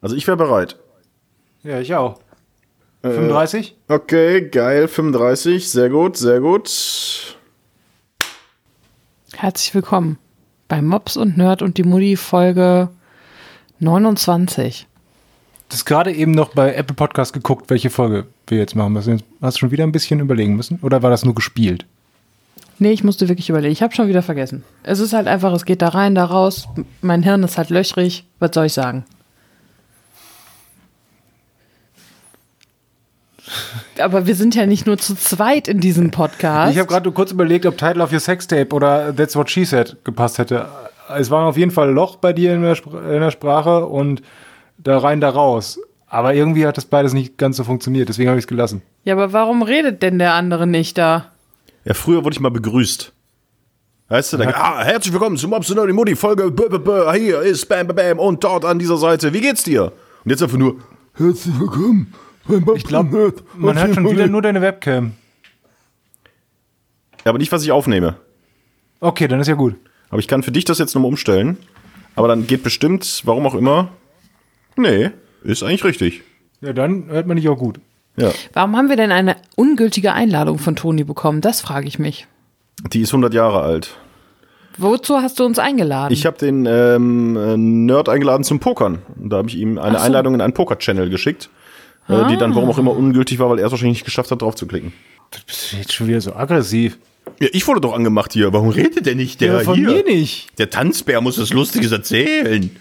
Also ich wäre bereit. Ja, ich auch. 35? Okay, geil, 35, sehr gut, sehr gut. Herzlich willkommen bei Mops und Nerd und die Mutti Folge 29. Das gerade eben noch bei Apple Podcast geguckt, welche Folge wir jetzt machen müssen. Hast du schon wieder ein bisschen überlegen müssen? Oder war das nur gespielt? Nee, ich musste wirklich überlegen. Ich habe schon wieder vergessen. Es ist halt einfach, es geht da rein, da raus. Mein Hirn ist halt löchrig. Was soll ich sagen? Aber wir sind ja nicht nur zu zweit in diesem Podcast. Ich habe gerade nur kurz überlegt, ob Title of Your Sextape oder That's What She Said gepasst hätte. Es war auf jeden Fall Loch bei dir in der, Spr in der Sprache und da rein, da raus. Aber irgendwie hat das beides nicht ganz so funktioniert, deswegen habe ich es gelassen. ja, aber warum redet denn der andere nicht da? Ja, früher wurde ich mal begrüßt. Weißt du, dann, ah, herzlich willkommen zum Mobs und Mutti Folge. B -b -b hier ist Bam Bam Bam und dort an dieser Seite. Wie geht's dir? Und jetzt einfach nur herzlich willkommen. Ich glaube, man hört schon wieder nur deine Webcam. Ja, aber nicht, was ich aufnehme. Okay, dann ist ja gut. Aber ich kann für dich das jetzt nochmal umstellen. Aber dann geht bestimmt, warum auch immer. Nee, ist eigentlich richtig. Ja, dann hört man dich auch gut. Ja. Warum haben wir denn eine ungültige Einladung von Toni bekommen? Das frage ich mich. Die ist 100 Jahre alt. Wozu hast du uns eingeladen? Ich habe den ähm, äh, Nerd eingeladen zum Pokern. Und da habe ich ihm eine so. Einladung in einen Poker-Channel geschickt, äh, die dann warum auch immer ungültig war, weil er es wahrscheinlich nicht geschafft hat, drauf zu klicken. Du bist jetzt schon wieder so aggressiv. Ja, ich wurde doch angemacht hier. Warum redet der nicht? Der Ja, von hier. mir nicht. Der Tanzbär muss was Lustiges erzählen.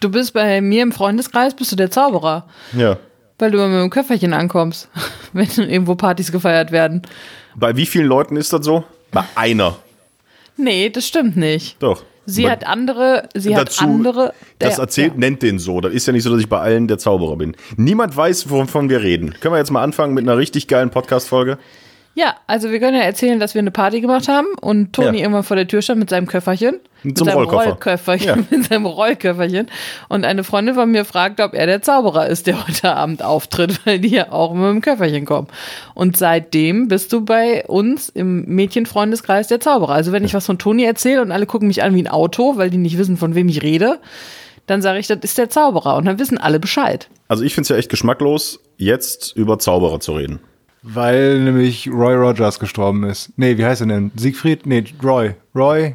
du bist bei mir im Freundeskreis, bist du der Zauberer. Ja. Weil du immer mit dem Köfferchen ankommst, wenn irgendwo Partys gefeiert werden. Bei wie vielen Leuten ist das so? Bei einer. Nee, das stimmt nicht. Doch. Sie hat andere, sie hat andere. Das Ja, erzählt, ja. nennt den so. Das ist ja nicht so, dass ich bei allen der Zauberer bin. Niemand weiß, wovon wir reden. Können wir jetzt mal anfangen mit einer richtig geilen Podcast-Folge? Ja, also wir können ja erzählen, dass wir eine Party gemacht haben und Toni Ja. irgendwann vor der Tür stand mit seinem Köfferchen. Mit Zum seinem Rollkoffer. Rollköfferchen. Ja. Mit seinem Rollköfferchen. Und eine Freundin von mir fragte, ob er der Zauberer ist, der heute Abend auftritt, weil die ja auch mit dem Köfferchen kommen. Und seitdem bist du bei uns im Mädchenfreundeskreis der Zauberer. Also wenn ich was von Toni erzähle und alle gucken mich an wie ein Auto, weil die nicht wissen, von wem ich rede, dann sage ich, das ist der Zauberer. Und dann wissen alle Bescheid. Also ich finde es ja echt geschmacklos, jetzt über Zauberer zu reden. Weil nämlich Roy Rogers gestorben ist. Nee, wie heißt er denn? Siegfried? Nee, Roy. Roy?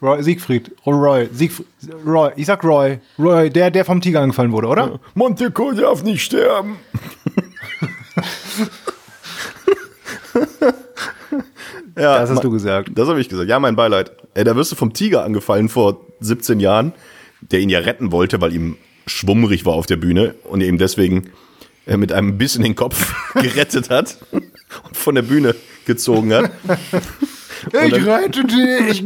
Roy Siegfried. Oh, Roy. Siegfried. Roy. Ich sag Roy. Roy, der, der vom Tiger angefallen wurde, oder? Monteco darf nicht sterben. ja, Das hast du gesagt. Das habe ich gesagt. Ja, mein Beileid. Ey, da wirst du vom Tiger angefallen vor 17 Jahren, der ihn ja retten wollte, weil ihm schwummrig war auf der Bühne und ihm deswegen mit einem Biss in den Kopf gerettet hat und von der Bühne gezogen hat. Ich rette dich.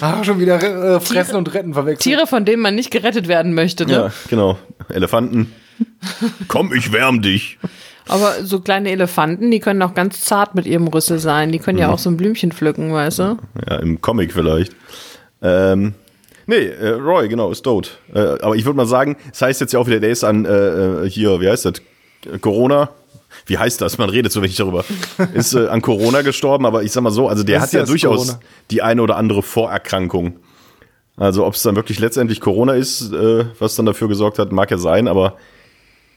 ah, schon wieder äh, fressen und retten verwechselt. Tiere, von denen man nicht gerettet werden möchte. Ne? Ja, genau. Elefanten. Komm, ich wärm dich. Aber so kleine Elefanten, die können auch ganz zart mit ihrem Rüssel sein. Die können ja Mhm. auch so ein Blümchen pflücken, weißt du? Ja, im Comic vielleicht. Ähm, nee, äh, Roy, genau, ist tot. Äh, aber ich würde mal sagen, es heißt jetzt ja auch wieder, der ist an, äh, äh, hier, wie heißt das? Corona? Wie heißt das? Man redet so wenig darüber. Ist äh, an Corona gestorben, aber ich sag mal so, also der Was hat ja das, durchaus Corona? die eine oder andere Vorerkrankung. Also ob es dann wirklich letztendlich Corona ist, äh, was dann dafür gesorgt hat, mag ja sein, aber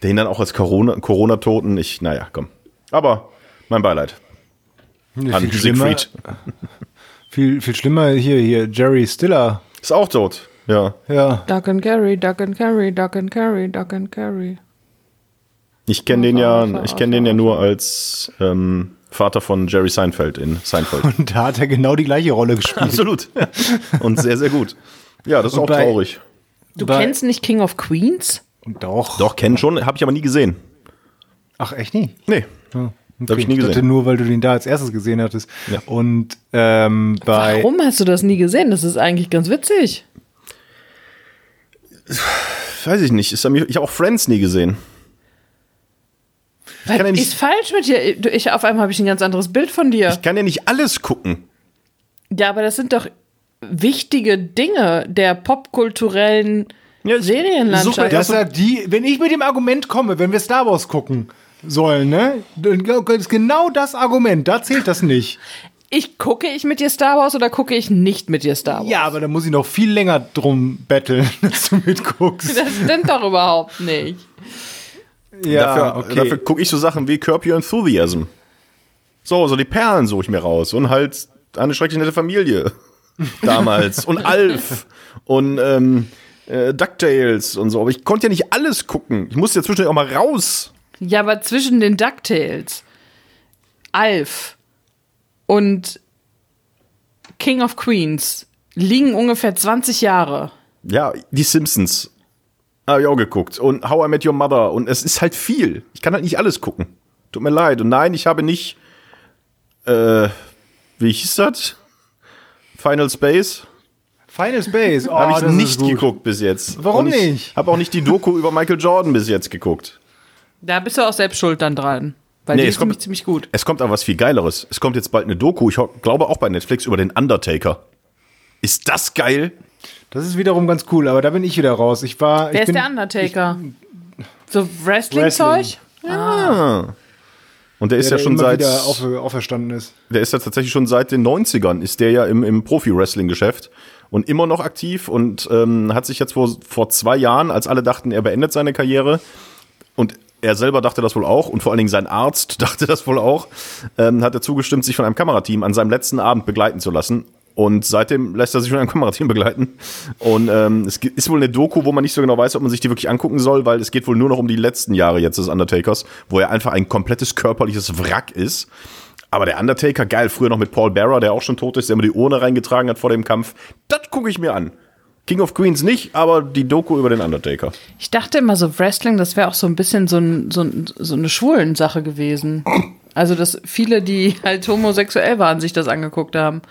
den dann auch als Corona- Corona-Toten, ich, naja, komm. Aber mein Beileid an viel, schlimmer, Siegfried. viel, viel schlimmer hier, hier, Jerry Stiller. Ist auch tot, ja. Ja. Duck and carry, duck and carry, duck and carry, duck and carry. Ich kenne den ja, ich kenne den ja nur als ähm, Vater von Jerry Seinfeld in Seinfeld. Und da hat er genau die gleiche Rolle gespielt. Absolut. Und sehr, sehr gut. Ja, das ist Und auch bei- traurig. Du Bei- kennst nicht King of Queens? Doch. Doch, kennen schon, habe ich aber nie gesehen. Ach, echt nie? Nee. Ja, hab ich nie dachte gesehen. nur, weil du den da als erstes gesehen hattest. Ja. Und ähm, bei. Warum hast du das nie gesehen? Das ist eigentlich ganz witzig. Weiß ich nicht. Ist ja mir- Ich habe auch Friends nie gesehen. Was kann ja nicht- ist falsch mit dir? Ich, auf einmal habe ich ein ganz anderes Bild von dir. Ich kann ja nicht alles gucken. ja, aber das sind doch wichtige Dinge der popkulturellen Ja, ich- Serienlandschaft. suche- Das sagt die, wenn ich mit dem Argument komme, wenn wir Star Wars gucken sollen, ne? Dann ist genau das Argument, da zählt das nicht. Ich gucke ich mit dir Star Wars oder gucke ich nicht mit dir Star Wars? Ja, aber da muss ich noch viel länger drum betteln, dass du mitguckst. Das stimmt doch überhaupt nicht. Ja, dafür dafür gucke ich so Sachen wie Curb Your Enthusiasm. So, so die Perlen suche ich mir raus. Und halt eine schrecklich nette Familie. Damals. und Alf. Und ähm, äh, DuckTales und so. Aber ich konnte ja nicht alles gucken. Ich musste ja zwischendurch auch mal raus. Ja, aber zwischen den DuckTales, Alf und King of Queens liegen ungefähr 20 Jahre. Ja, die Simpsons. Habe ich auch geguckt. Und How I Met Your Mother. Und es ist halt viel. Ich kann halt nicht alles gucken. Tut mir leid. Und nein, ich habe nicht. Äh, wie hieß das? Final Space? Final Space. Oh, habe ich das ist nicht gut. geguckt bis jetzt. Warum nicht? Habe auch nicht die Doku über Michael Jordan bis jetzt geguckt. Da bist du auch selbst schuld dann dran. Weil Nee, die es ist kommt- nämlich ziemlich gut. Es kommt aber was viel Geileres. Es kommt jetzt bald eine Doku, ich glaube auch bei Netflix, über den Undertaker. Ist das geil? Das ist wiederum ganz cool, aber da bin ich wieder raus. Ich war. Wer ich ist bin, der Undertaker? so Wrestling-Zeug? Ah. Und der ist der, ja schon immer seit. wieder auf, auferstanden ist. Der ist ja tatsächlich schon seit den 90ern, ist der ja im, im Profi-Wrestling-Geschäft und immer noch aktiv und ähm, hat sich jetzt vor, vor zwei Jahren, als alle dachten, er beendet seine Karriere und er selber dachte das wohl auch und vor allen Dingen sein Arzt dachte das wohl auch, ähm, hat er zugestimmt, sich von einem Kamerateam an seinem letzten Abend begleiten zu lassen. Und seitdem lässt er sich von einem Kamerateam begleiten. Und ähm, es ist wohl eine Doku, wo man nicht so genau weiß, ob man sich die wirklich angucken soll, weil es geht wohl nur noch um die letzten Jahre jetzt des Undertakers, wo er einfach ein komplettes körperliches Wrack ist. Aber der Undertaker, geil, früher noch mit Paul Bearer, der auch schon tot ist, der immer die Urne reingetragen hat vor dem Kampf. Das gucke ich mir an. King of Queens nicht, aber die Doku über den Undertaker. Ich dachte immer so, Wrestling, das wäre auch so ein bisschen so, ein, so, ein, so eine schwulen Sache gewesen. Also, dass viele, die halt homosexuell waren, sich das angeguckt haben.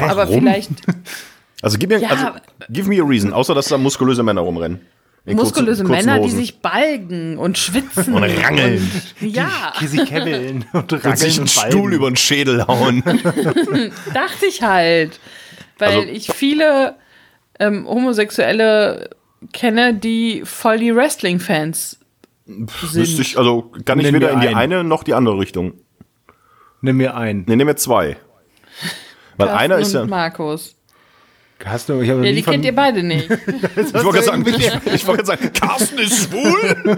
Aber warum? vielleicht Also gib mir, Ja, also, give me a reason, außer dass da muskulöse Männer rumrennen. In muskulöse kurzen- kurzen Männer, die Hosen. sich balgen und schwitzen. Und rangeln. Und, ja, Kissy Kevin und und sich einen Stuhl über den Schädel hauen. dachte ich halt. Weil Also- ich viele ähm, Homosexuelle kenne, die voll die Wrestling-Fans Wüsste sind. ich, also kann ich weder mir in die einen. eine noch die andere Richtung. Nimm mir einen. Ne, nehmen wir zwei. Weil Carsten einer ist ja. Markus. Du, ich habe Ja, die kennt ihr beide nicht. Ich wollte gerade sagen, ich, ich wollte gerade sagen, Carsten ist schwul.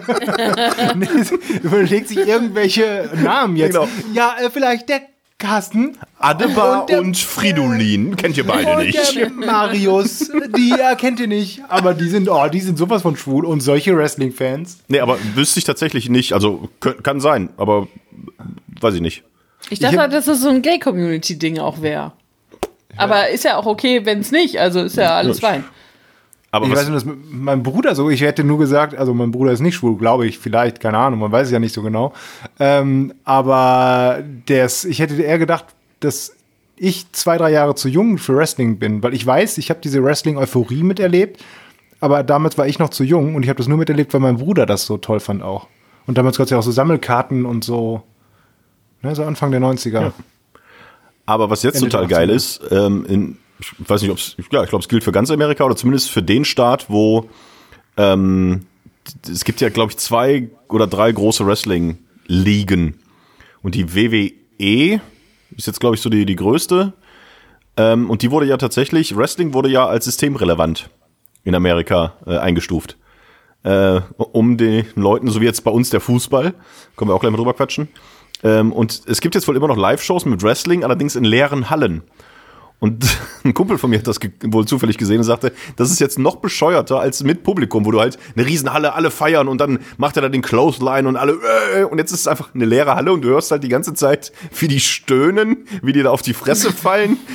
überlegt sich irgendwelche Namen jetzt. Genau. Ja, äh, vielleicht der Carsten Adebar Und der- und, Fridolin. Kennt ihr beide und nicht. der Marius. Die erkennt ihr nicht, aber die sind, oh, die sind sowas von schwul und solche Wrestling-Fans. Nee, aber wüsste ich tatsächlich nicht. Also kann sein, aber weiß ich nicht. Ich dachte, Ich hab- halt, dass das so ein Gay-Community-Ding auch wäre. Aber ist ja auch okay, wenn es nicht. Also ist ja alles Ja, fein. Aber Ich weiß nicht, dass mein Bruder so, ich hätte nur gesagt, also mein Bruder ist nicht schwul, glaube ich, vielleicht, keine Ahnung, man weiß es ja nicht so genau. Ähm, aber des, ich hätte eher gedacht, dass ich zwei, drei Jahre zu jung für Wrestling bin, weil ich weiß, ich habe diese Wrestling-Euphorie miterlebt, aber damals war ich noch zu jung und ich habe das nur miterlebt, weil mein Bruder das so toll fand auch. Und damals gab es ja auch so Sammelkarten und so, ne, so Anfang der 90er. aber was jetzt Ende total geil 80er. ist, ähm, in, ich weiß nicht, ob es, ja, ich glaube, es gilt für ganz Amerika oder zumindest für den Staat, wo ähm, es gibt ja, glaube ich, zwei oder drei große Wrestling-Ligen. Und die WWE ist jetzt, glaube ich, so die, die größte. Ähm, und die wurde ja tatsächlich, Wrestling wurde ja als systemrelevant in Amerika äh, eingestuft. Äh, um den Leuten, so wie jetzt bei uns der Fußball, können wir auch gleich mal drüber quatschen. Ähm, und es gibt jetzt wohl immer noch Live-Shows mit Wrestling, allerdings in leeren Hallen. Und ein Kumpel von mir hat das wohl zufällig gesehen und sagte, das ist jetzt noch bescheuerter als mit Publikum, wo du halt eine Riesenhalle, alle feiern und dann macht er da den Clothesline und alle äh, und jetzt ist es einfach eine leere Halle und du hörst halt die ganze Zeit, wie die stöhnen, wie die da auf die Fresse fallen.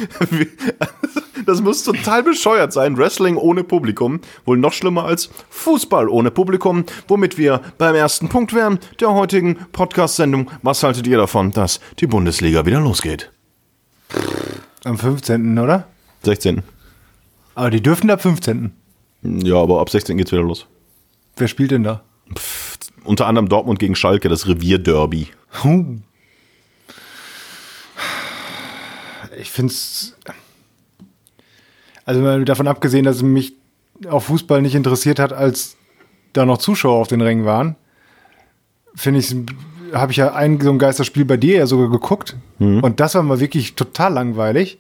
Das muss total bescheuert sein. Wrestling ohne Publikum. Wohl noch schlimmer als Fußball ohne Publikum. Womit wir beim ersten Punkt wären der heutigen Podcast-Sendung. Was haltet ihr davon, dass die Bundesliga wieder losgeht? Am 15., oder? 16. Aber die dürfen ab 15. Ja, aber ab 16 geht's wieder los. Wer spielt denn da? Unter anderem Dortmund gegen Schalke, das Revierderby. Huh. Ich finde es. Also mal davon abgesehen, dass mich auch Fußball nicht interessiert hat, als da noch Zuschauer auf den Rängen waren, finde ich es habe ich ja ein so ein Geisterspiel bei dir ja sogar geguckt. Und das war mal wirklich total langweilig.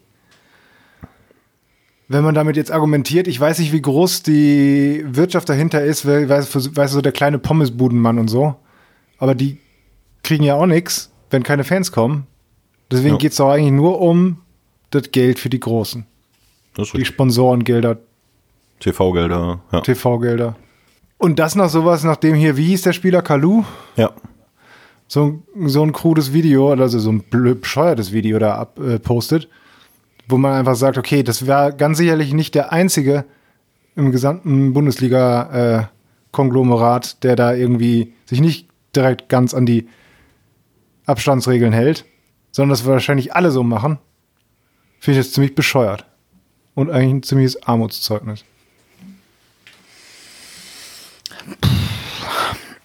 Wenn man damit jetzt argumentiert, ich weiß nicht, wie groß die Wirtschaft dahinter ist, weil, weiß, weiß so der kleine Pommesbudenmann und so. Aber die kriegen ja auch nichts, wenn keine Fans kommen. Deswegen Ja. geht's doch eigentlich nur um das Geld für die Großen. Die. Sponsorengelder, TV-Gelder, ja. TV-Gelder. Und das noch sowas, nachdem hier, wie hieß der Spieler, Kalu? ja. So, ein- so ein krudes Video, also so ein bescheuertes Video da ab, äh, wo man einfach sagt, okay, das wäre ganz sicherlich nicht der einzige im gesamten Bundesliga-Konglomerat, der da irgendwie sich nicht direkt ganz an die Abstandsregeln hält, sondern das wahrscheinlich alle so machen. Finde ich das ziemlich bescheuert. Und eigentlich ein ziemliches Armutszeugnis.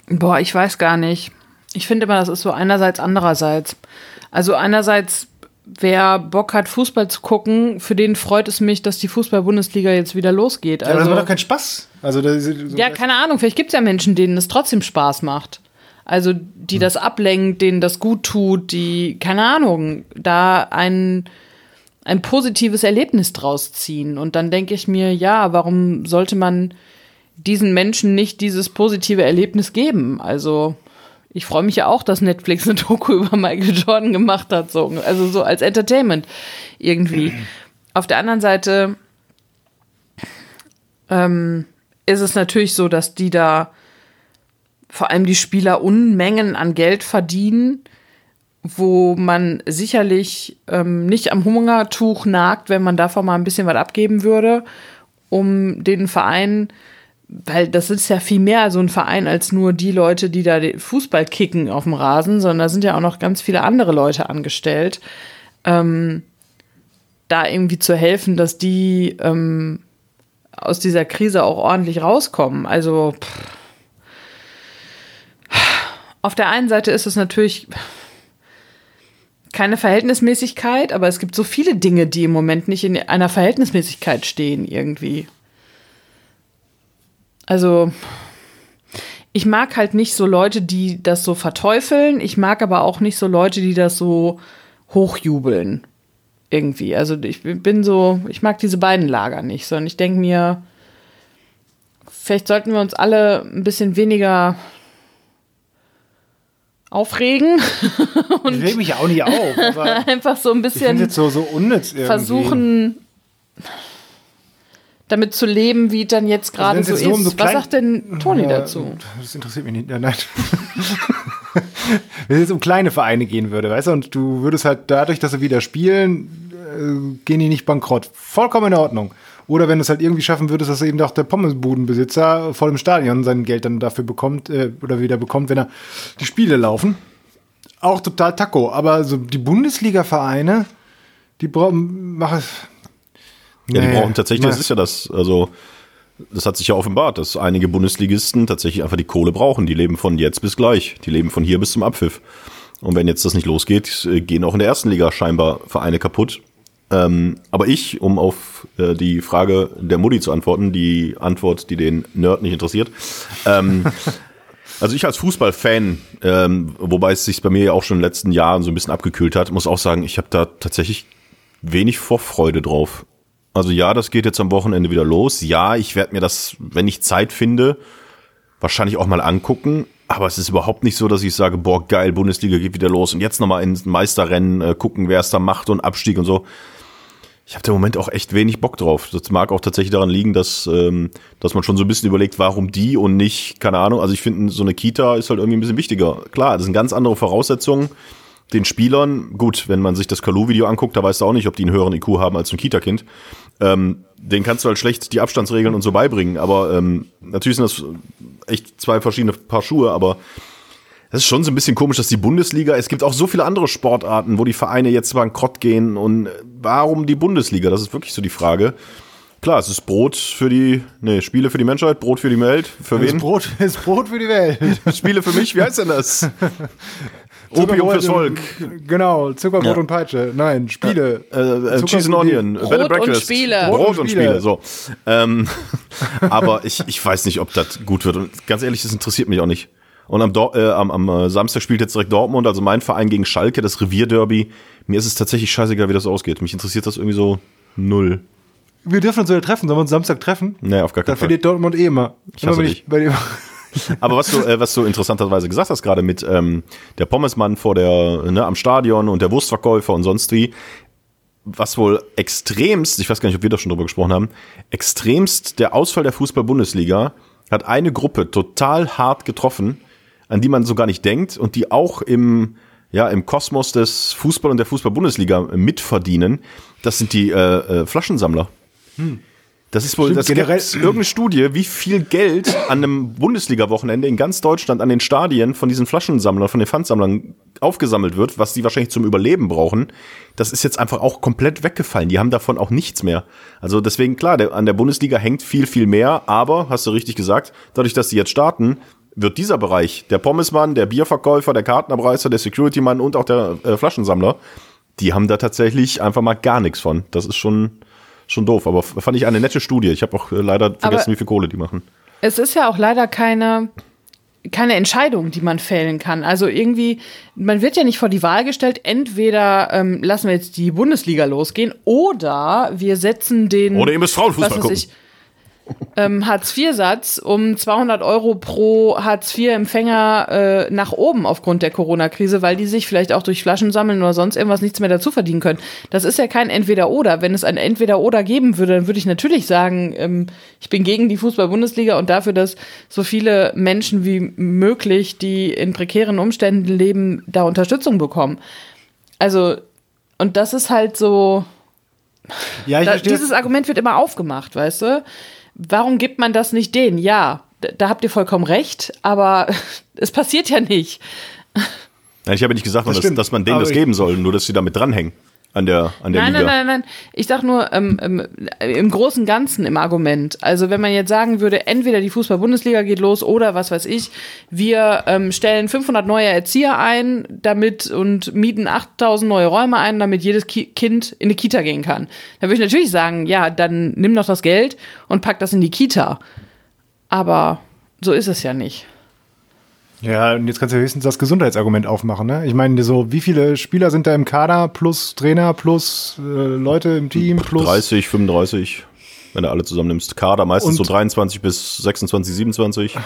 Boah, ich weiß gar nicht. Ich finde immer, das ist so einerseits, andererseits. Also einerseits, wer Bock hat, Fußball zu gucken, für den freut es mich, dass die Fußball-Bundesliga jetzt wieder losgeht. Ja, aber das Also, macht doch keinen Spaß. Also, das, so ja, keine Ahnung, vielleicht gibt es ja Menschen, denen es trotzdem Spaß macht. Also, die das ablenkt, denen das gut tut, die, keine Ahnung, da ein, ein positives Erlebnis draus ziehen. Und dann denke ich mir, ja, warum sollte man diesen Menschen nicht dieses positive Erlebnis geben? Also, ich freue mich ja auch, dass Netflix eine Doku über Michael Jordan gemacht hat, so, also so als Entertainment irgendwie. Auf der anderen Seite ähm, ist es natürlich so, dass die da vor allem die Spieler Unmengen an Geld verdienen, wo man sicherlich ähm, nicht am Hungertuch nagt, wenn man davon mal ein bisschen was abgeben würde, um den Verein, weil das ist ja viel mehr so ein Verein als nur die Leute, die da Fußball kicken auf dem Rasen, sondern da sind ja auch noch ganz viele andere Leute angestellt, ähm, da irgendwie zu helfen, dass die ähm, aus dieser Krise auch ordentlich rauskommen. Also pff. auf der einen Seite ist es natürlich keine Verhältnismäßigkeit, aber es gibt so viele Dinge, die im Moment nicht in einer Verhältnismäßigkeit stehen irgendwie. Also ich mag halt nicht so Leute, die das so verteufeln. Ich mag aber auch nicht so Leute, die das so hochjubeln. Irgendwie. Also ich bin so, ich mag diese beiden Lager nicht, sondern ich denke mir, vielleicht sollten wir uns alle ein bisschen weniger aufregen ich reg mich auch nicht auf, aber einfach so ein bisschen so, so unnütz irgendwie. versuchen, damit zu leben, wie es dann jetzt gerade wenn's so jetzt ist. so Was sagt denn Toni dazu? Das interessiert mich nicht. Ja, nein. Wenn es jetzt um kleine Vereine gehen würde, weißt du, und du würdest halt dadurch, dass sie wieder spielen, äh, gehen die nicht bankrott. Vollkommen in Ordnung. Oder wenn du es halt irgendwie schaffen würdest, dass eben auch der Pommesbudenbesitzer voll im Stadion sein Geld dann dafür bekommt, äh, oder wieder bekommt, wenn er die Spiele laufen. Auch total Taco. Aber so die Bundesliga-Vereine, die brauchen, mach es. Ja, die brauchen tatsächlich, das ist ja das, also das hat sich ja offenbart, dass einige Bundesligisten tatsächlich einfach die Kohle brauchen. Die leben von jetzt bis gleich. Die leben von hier bis zum Abpfiff. Und wenn jetzt das nicht losgeht, äh, gehen auch in der ersten Liga scheinbar Vereine kaputt. Ähm, aber ich, um auf äh, die Frage der Mutti zu antworten, die Antwort, die den Nerd nicht interessiert. Ähm, also ich als Fußballfan, ähm, wobei es sich bei mir ja auch schon in den letzten Jahren so ein bisschen abgekühlt hat, muss auch sagen, ich habe da tatsächlich wenig Vorfreude drauf. Also ja, das geht jetzt am Wochenende wieder los. Ja, ich werde mir das, wenn ich Zeit finde, wahrscheinlich auch mal angucken. Aber es ist überhaupt nicht so, dass ich sage, boah, geil, Bundesliga geht wieder los und jetzt nochmal ins Meisterrennen äh, gucken, wer es da macht und Abstieg und so. Ich habe im Moment auch echt wenig Bock drauf. Das mag auch tatsächlich daran liegen, dass, ähm, dass man schon so ein bisschen überlegt, warum die und nicht, keine Ahnung. Also ich finde, so eine Kita ist halt irgendwie ein bisschen wichtiger. Klar, das sind ganz andere Voraussetzungen. Den Spielern, gut, wenn man sich das Kalu-Video anguckt, da weißt du auch nicht, ob die einen höheren IQ haben als ein Kita-Kind. Ähm, den kannst du halt schlecht die Abstandsregeln und so beibringen. Aber ähm, natürlich sind das echt zwei verschiedene Paar Schuhe, aber das ist schon so ein bisschen komisch, dass die Bundesliga, es gibt auch so viele andere Sportarten, wo die Vereine jetzt bankrott gehen und warum die Bundesliga? Das ist wirklich so die Frage. Klar, es ist Brot für die, nee, Spiele für die Menschheit, Brot für die Welt. Für Das wen? Brot, das Brot für die Welt. Spiele für mich, wie heißt denn das? Opium fürs Volk. Genau, Zuckerbrot Ja. und Peitsche. Nein, Spiele. Äh, äh, Cheese and Onion, Brot Bed and und Breakfast. Spiele. Brot, Brot und und Spiele. So. Ähm, aber ich, ich weiß nicht, ob das gut wird. Und ganz ehrlich, das interessiert mich auch nicht. Und am, Dor äh, am, am äh, Samstag spielt jetzt direkt Dortmund, also mein Verein gegen Schalke, das Revierderby. Mir ist es tatsächlich scheißegal, wie das ausgeht. Mich interessiert das irgendwie so null. Wir dürfen uns wieder treffen. Sollen wir uns Samstag treffen? Nee, auf gar Da keinen Fall. verliert Dortmund eh immer. Ich immer hasse wenn dich. Aber was du, äh, was du interessanterweise gesagt hast, gerade mit ähm, der Pommesmann vor der, ne, am Stadion und der Wurstverkäufer und sonst wie, was wohl extremst, ich weiß gar nicht, ob wir da schon drüber gesprochen haben, extremst der Ausfall der Fußball-Bundesliga hat eine Gruppe total hart getroffen, an die man so gar nicht denkt und die auch im, ja, im Kosmos des Fußball und der Fußball-Bundesliga mitverdienen. Das sind die äh, äh, Flaschensammler. Das ist wohl, Stimmt, das generell- generell irgendeine Studie, wie viel Geld an einem Bundesliga-Wochenende in ganz Deutschland an den Stadien von diesen Flaschensammlern, von den Pfandsammlern aufgesammelt wird, was die wahrscheinlich zum Überleben brauchen. Das ist jetzt einfach auch komplett weggefallen. Die haben davon auch nichts mehr. Also deswegen, klar, der, an der Bundesliga hängt viel, viel mehr, aber, hast du richtig gesagt, dadurch, dass die jetzt starten, wird dieser Bereich, der Pommesmann, der Bierverkäufer, der Kartenabreißer, der Security-Mann und auch der äh, Flaschensammler, die haben da tatsächlich einfach mal gar nichts von. Das ist schon, schon doof. Aber fand ich eine nette Studie. Ich habe auch äh, leider vergessen, wie viel Kohle die machen. Es ist ja auch leider keine, keine Entscheidung, die man fällen kann. Also irgendwie, man wird ja nicht vor die Wahl gestellt, entweder ähm, lassen wir jetzt die Bundesliga losgehen oder wir setzen den Oder ihr müsst Frauenfußball gucken. ich, ähm, Hartz-IV-Satz um 200 Euro pro Hartz-IV-Empfänger äh, nach oben aufgrund der Corona-Krise, weil die sich vielleicht auch durch Flaschen sammeln oder sonst irgendwas nichts mehr dazu verdienen können. Das ist ja kein Entweder-Oder. Wenn es ein Entweder-Oder geben würde, dann würde ich natürlich sagen, ähm, ich bin gegen die Fußball-Bundesliga und dafür, dass so viele Menschen wie möglich, die in prekären Umständen leben, da Unterstützung bekommen. Also, und das ist halt so, Ja, ich da, verstehe. dieses Argument wird immer aufgemacht, weißt du? Warum gibt man das nicht denen? Ja, da, habt ihr vollkommen recht, aber es passiert ja nicht. Nein, ich habe ja nicht gesagt, Das dass, dass man denen Aber das geben soll, nur dass sie damit dranhängen an der, an der Nein, Liga. nein, nein, nein. Ich sag nur ähm, ähm, im großen Ganzen im Argument. Also wenn man jetzt sagen würde, entweder die Fußball-Bundesliga geht los oder was weiß ich, wir ähm, stellen 500 neue Erzieher ein, damit und mieten 8000 neue Räume ein, damit jedes Ki Kind in die Kita gehen kann. Dann würde ich natürlich sagen, ja, dann nimm doch das Geld und pack das in die Kita. Aber so ist es ja nicht. Ja, und jetzt kannst du höchstens das Gesundheitsargument aufmachen, ne? Ich meine, so, wie viele Spieler sind da im Kader plus Trainer plus äh, Leute im Team plus. 30, 35, wenn du alle zusammennimmst. Kader meistens Und- so 23 bis 26, 27.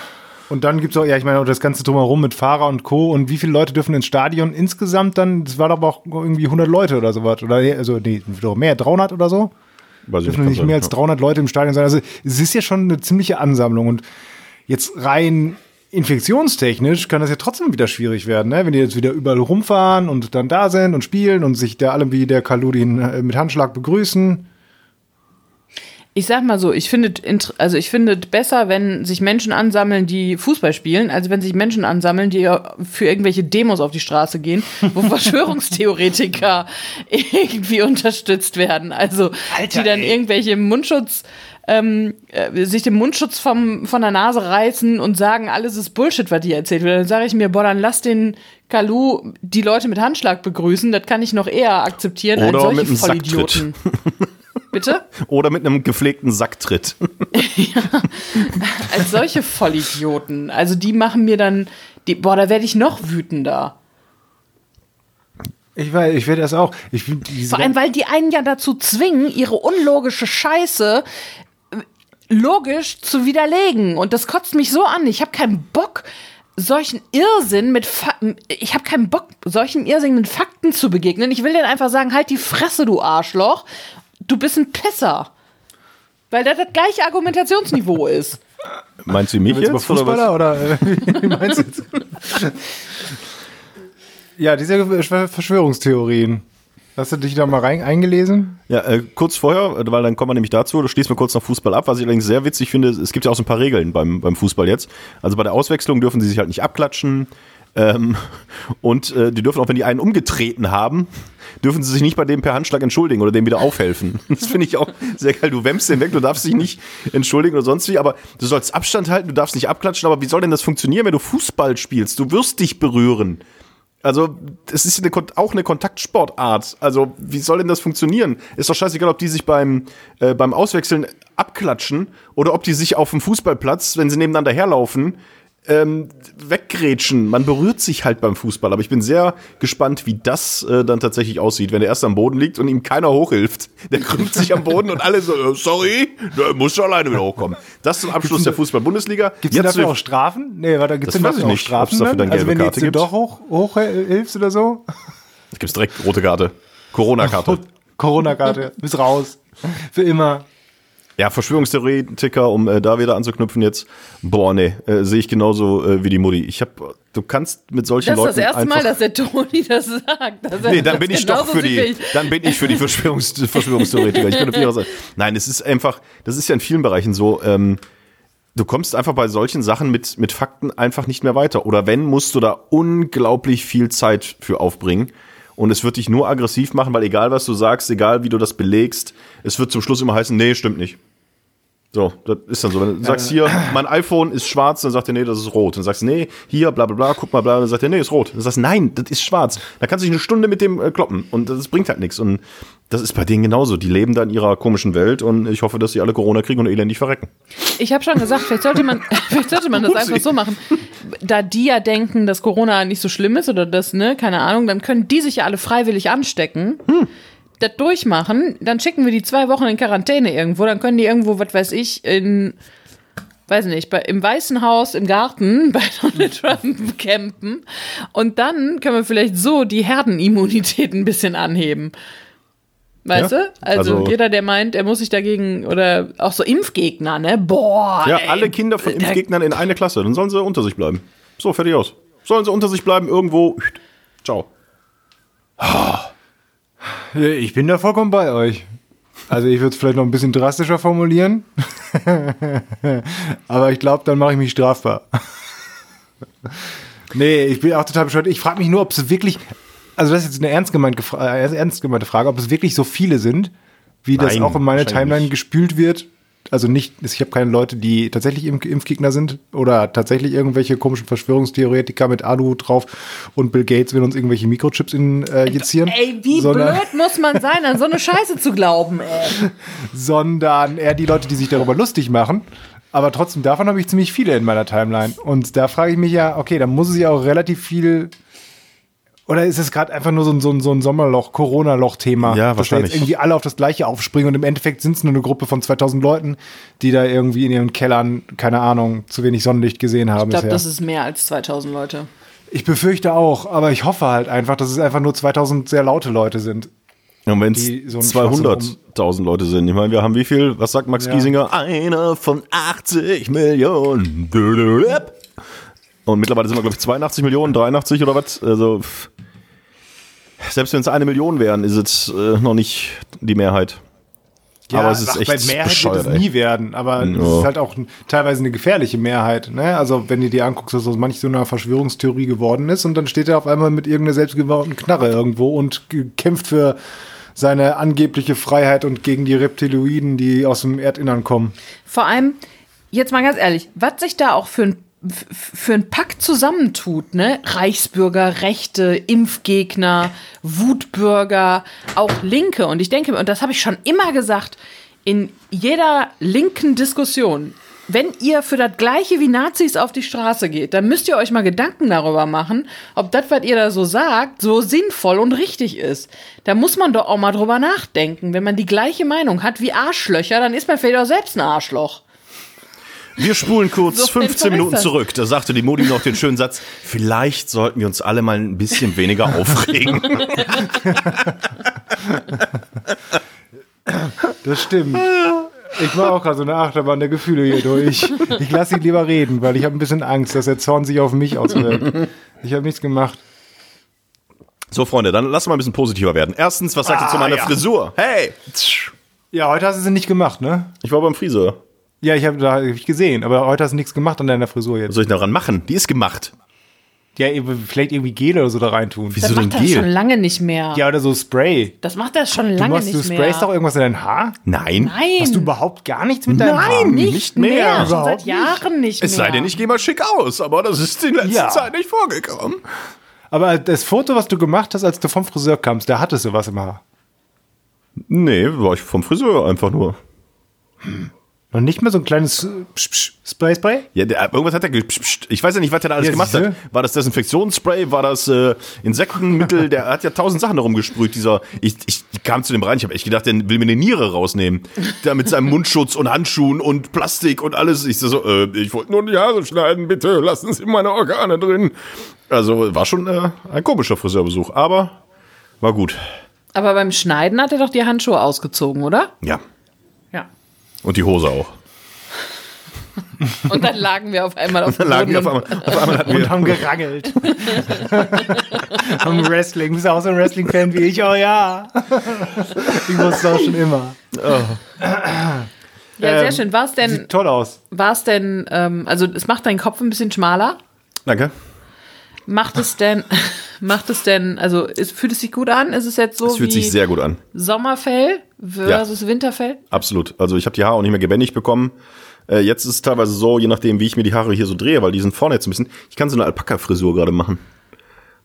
Und dann gibt's auch, ja, ich meine, auch das ganze Drumherum mit Fahrer und Co. Und wie viele Leute dürfen ins Stadion insgesamt dann? Das war doch auch irgendwie 100 Leute oder sowas. Oder, also, nee, doch mehr, 300 oder so? Weiß ich dürfen kann nicht mehr sein, als ja. 300 Leute im Stadion sein. Also es ist ja schon eine ziemliche Ansammlung und jetzt rein infektionstechnisch kann das ja trotzdem wieder schwierig werden, ne? wenn die jetzt wieder überall rumfahren und dann da sind und spielen und sich da alle wie der Kaludin äh, mit Handschlag begrüßen. Ich sag mal so, ich finde, also ich finde besser, wenn sich Menschen ansammeln, die Fußball spielen, als wenn sich Menschen ansammeln, die für irgendwelche Demos auf die Straße gehen, wo Verschwörungstheoretiker irgendwie unterstützt werden. Also Alter, die dann ey. irgendwelche Mundschutz, ähm, äh, sich den Mundschutz vom, von der Nase reißen und sagen, alles ist Bullshit, was hier erzählt wird. Dann sage ich mir, boah, dann lass den Kalu die Leute mit Handschlag begrüßen. Das kann ich noch eher akzeptieren Oder als solche mit einem Sacktritt. Vollidioten. Bitte? Oder mit einem gepflegten Sacktritt. als solche Vollidioten. Also die machen mir dann, die, boah, da werde ich noch wütender. Ich weiß, ich werde das auch. Ich bin diese Vor allem, weil die einen ja dazu zwingen, ihre unlogische Scheiße logisch zu widerlegen. Und das kotzt mich so an. Ich habe keinen Bock, solchen Irrsinn mit Fa ich habe keinen Bock, solchen Irrsinn mit Fakten zu begegnen. Ich will denen einfach sagen, halt die Fresse, du Arschloch. Du bist ein Pisser. Weil das das gleiche Argumentationsniveau ist. Meinst du mich jetzt? Oder Fußballer was? oder, wie meinst du jetzt? ja, diese Verschwör- Verschwörungstheorien. Hast du dich da mal rein eingelesen? Ja, äh, kurz vorher, äh, weil dann kommen wir nämlich dazu, du schließt mir kurz noch Fußball ab, was ich allerdings sehr witzig finde, es gibt ja auch so ein paar Regeln beim, beim Fußball jetzt. Also bei der Auswechslung dürfen sie sich halt nicht abklatschen ähm, und äh, die dürfen auch, wenn die einen umgetreten haben, dürfen sie sich nicht bei dem per Handschlag entschuldigen oder dem wieder aufhelfen. Das finde ich auch sehr geil. Du wämmst den weg, du darfst dich nicht entschuldigen oder sonst wie, aber du sollst Abstand halten, du darfst nicht abklatschen, aber wie soll denn das funktionieren, wenn du Fußball spielst? Du wirst dich berühren. Also, es ist eine, auch eine Kontaktsportart. Also, wie soll denn das funktionieren? Ist doch scheißegal, ob die sich beim, äh, beim Auswechseln abklatschen oder ob die sich auf dem Fußballplatz, wenn sie nebeneinander herlaufen, ähm, weggrätschen. Man berührt sich halt beim Fußball. Aber ich bin sehr gespannt, wie das äh, dann tatsächlich aussieht, wenn der erst am Boden liegt und ihm keiner hochhilft. Der krümmt sich am Boden und alle so, äh, sorry, der muss schon alleine wieder hochkommen. Das zum Abschluss der Fußball-Bundesliga. Gibt es dafür auch Strafen? Nee, warte, gibt es dafür auch nicht, Strafen? dafür dann also wenn Karte du jetzt gibt. doch hoch, hochhilfst oder so? Da gibt's direkt rote Karte. Corona-Karte. Corona-Karte, bist raus. Für immer. Ja, Verschwörungstheoretiker, um äh, da wieder anzuknüpfen jetzt. Boah, nee, äh, sehe ich genauso äh, wie die Mutti. Ich hab, du kannst mit solchen Das ist Leuten das erste Mal, dass der Toni das sagt. dass Nee, dann bin ich doch für die, ich. dann bin ich für die Verschwörungs Verschwörungstheoretiker. Ich auf ihrer Seite. Nein, es ist einfach, das ist ja in vielen Bereichen so, ähm, du kommst einfach bei solchen Sachen mit, mit Fakten einfach nicht mehr weiter. Oder wenn, musst du da unglaublich viel Zeit für aufbringen. Und es wird dich nur aggressiv machen, weil egal was du sagst, egal wie du das belegst, es wird zum Schluss immer heißen, nee, stimmt nicht. So, das ist dann so. Wenn du sagst hier, mein iPhone ist schwarz, dann sagt er, nee, das ist rot. Dann sagst du, nee, hier, bla bla bla, guck mal, bla, dann sagt er, nee, ist rot. Dann sagst du, nein, das ist schwarz. Da kannst du dich eine Stunde mit dem äh, kloppen und das bringt halt nichts. Und das ist bei denen genauso. Die leben da in ihrer komischen Welt und ich hoffe, dass sie alle Corona kriegen und elendig verrecken. Ich habe schon gesagt, vielleicht sollte man, vielleicht sollte man das einfach so machen. Da die ja denken, dass Corona nicht so schlimm ist oder das, ne, keine Ahnung, dann können die sich ja alle freiwillig anstecken. Das durchmachen, dann schicken wir die zwei Wochen in Quarantäne irgendwo, dann können die irgendwo, was weiß ich, in, weiß nicht, bei, im Weißen Haus, im Garten bei Donald Trump campen. Und dann können wir vielleicht so die Herdenimmunität ein bisschen anheben. Weißt Ja, du? Also, also- jeder, der meint, er muss sich dagegen, oder auch so Impfgegner, ne? Boah. Ja, ey, alle Kinder von Impfgegnern in eine Klasse. Dann sollen sie unter sich bleiben. So, fertig aus. Sollen sie unter sich bleiben, irgendwo. Ciao. Ich bin da vollkommen bei euch. Also ich würde es vielleicht noch ein bisschen drastischer formulieren. Aber ich glaube, dann mache ich mich strafbar. nee, ich bin auch total bescheuert. Ich frage mich nur, ob es wirklich, also das ist jetzt eine ernst, gemeint, gefra- äh, ernst gemeinte Frage, ob es wirklich so viele sind, wie das Nein, auch in meine Timeline gespült wird. Also nicht, ich habe keine Leute, die tatsächlich Impf Impfgegner sind oder tatsächlich irgendwelche komischen Verschwörungstheoretiker mit Alu drauf und Bill Gates will uns irgendwelche Mikrochips injizieren. Ey, wie sondern- blöd muss man sein, an so eine Scheiße zu glauben, ey. sondern eher die Leute, die sich darüber lustig machen. Aber trotzdem, davon habe ich ziemlich viele in meiner Timeline. Und da frage ich mich ja, okay, dann muss es ja auch relativ viel. Oder ist es gerade einfach nur so ein, so ein, so ein Sommerloch, Corona-Loch-Thema? Ja, dass da wahrscheinlich. jetzt irgendwie alle auf das Gleiche aufspringen und im Endeffekt sind es nur eine Gruppe von 2000 Leuten, die da irgendwie in ihren Kellern, keine Ahnung, zu wenig Sonnenlicht gesehen haben Ich glaube, das ist mehr als 2000 Leute. Ich befürchte auch, aber ich hoffe halt einfach, dass es einfach nur 2000 sehr laute Leute sind. Und wenn es Die so einen 200.000 Leute sind, ich meine, wir haben wie viel? Was sagt Max Ja. Giesinger? Einer von 80 Millionen. Und mittlerweile sind wir, glaube ich, 82 Millionen, 83 oder was? Also, selbst wenn es eine Million wären, ist es äh, noch nicht die Mehrheit. aber es ist ach, echt bei Mehrheit wird es ey. nie werden, aber es Ja. ist halt auch teilweise eine gefährliche Mehrheit. Ne? Also wenn du dir anguckst, dass so manch so eine Verschwörungstheorie geworden ist und dann steht er auf einmal mit irgendeiner selbstgebauten Knarre irgendwo und kämpft für seine angebliche Freiheit und gegen die Reptiloiden, die aus dem Erdinnern kommen. Vor allem, jetzt mal ganz ehrlich, was sich da auch für ein für ein Pack zusammentut, ne? Reichsbürger, Rechte, Impfgegner, Wutbürger, auch Linke. Und ich denke, und das habe ich schon immer gesagt, in jeder linken Diskussion, wenn ihr für das Gleiche wie Nazis auf die Straße geht, dann müsst ihr euch mal Gedanken darüber machen, ob das, was ihr da so sagt, so sinnvoll und richtig ist. Da muss man doch auch mal drüber nachdenken. Wenn man die gleiche Meinung hat wie Arschlöcher, dann ist man vielleicht auch selbst ein Arschloch. Wir spulen kurz So 15 einfach Minuten zurück. Da sagte die Modi noch den schönen Satz, vielleicht sollten wir uns alle mal ein bisschen weniger aufregen. Das stimmt. Ich mache auch gerade so eine Achterbahn der Gefühle hier durch. Ich lasse ihn lieber reden, weil ich habe ein bisschen Angst, dass der Zorn sich auf mich auswirkt. Ich habe nichts gemacht. So, Freunde, dann lass mal ein bisschen positiver werden. Erstens, was sagt ihr zu Ah, meiner ja. Frisur? Hey! Ja, heute hast du sie nicht gemacht, ne? Ich war beim Friseur. Ja, ich habe da hab ich gesehen, aber heute hast du nichts gemacht an deiner Frisur Was jetzt. soll ich daran machen? Die ist gemacht. Ja, vielleicht irgendwie Gel oder so da reintun. Wieso Das denn macht er schon Gel? lange nicht mehr. Ja, oder so Spray. Das macht er schon Du, lange machst, du nicht sprayst mehr. doch irgendwas in dein Haar? Nein. Nein, Hast du überhaupt gar nichts mit deinem Haar? Nein, nicht, nicht mehr. mehr. Schon Überhaupt seit Jahren nicht mehr. Es sei denn, ich gehe mal schick aus, aber das ist in letzter Ja. Zeit nicht vorgekommen. Aber das Foto, was du gemacht hast, als du vom Friseur kamst, da hattest du was im Haar. Nee, war ich vom Friseur einfach nur. Und nicht mal so ein kleines äh, Psch, Psch, Spray Spray? Ja, der, irgendwas hat er gepscht. Ich weiß ja nicht, was er da alles Ja, gemacht hat. War das Desinfektionsspray? War das äh, Insektenmittel? Der hat ja tausend Sachen darum gesprüht. Dieser, ich, ich kam zu dem rein, ich habe echt gedacht, der will mir eine Niere rausnehmen. Da mit seinem Mundschutz und Handschuhen und Plastik und alles. Ich so, so äh, ich wollte nur die Haare schneiden, bitte lassen Sie meine Organe drin. Also war schon äh, ein komischer Friseurbesuch, aber war gut. Aber beim Schneiden hat er doch die Handschuhe ausgezogen, oder? Ja. Ja. Und die Hose auch. Und dann lagen wir auf einmal auf dem Dann lagen Boden. wir auf einmal, auf einmal hatten Und wir, haben gerangelt. Am Wrestling. Bist du auch so ein Wrestling-Fan wie ich? Oh ja. ich wusste auch schon immer. ja, sehr schön. War es denn, Sieht toll aus. war es denn, ähm, also es macht deinen Kopf ein bisschen schmaler? danke. Macht es denn, macht es denn, also ist, fühlt es sich gut an? Ist es jetzt so Es fühlt sich sehr gut an. Sommerfell versus Winterfell? Absolut. Also ich habe die Haare auch nicht mehr gebändigt bekommen. Äh, jetzt ist es teilweise so, je nachdem, wie ich mir die Haare hier so drehe, weil die sind vorne jetzt ein bisschen. Ich kann so eine Alpaka-Frisur gerade machen.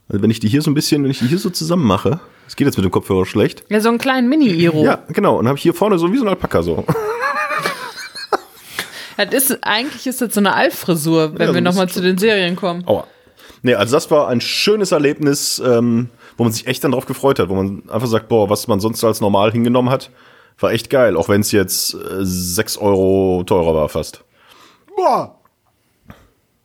Also wenn ich die hier so ein bisschen, wenn ich die hier so zusammen mache, das geht jetzt mit dem Kopfhörer schlecht. Ja, so einen kleinen Mini-Iro. Ja, genau. Und habe ich hier vorne so wie so ein Alpaka so. Das ist, eigentlich ist das so eine Alf-Frisur, wenn Ja, wir nochmal zu den Serien kommen. Aua. Nee, also das war ein schönes Erlebnis, ähm, wo man sich echt dann drauf gefreut hat, wo man einfach sagt, boah, was man sonst als normal hingenommen hat, war echt geil, auch wenn es jetzt äh, 6 Euro teurer war fast. Boah.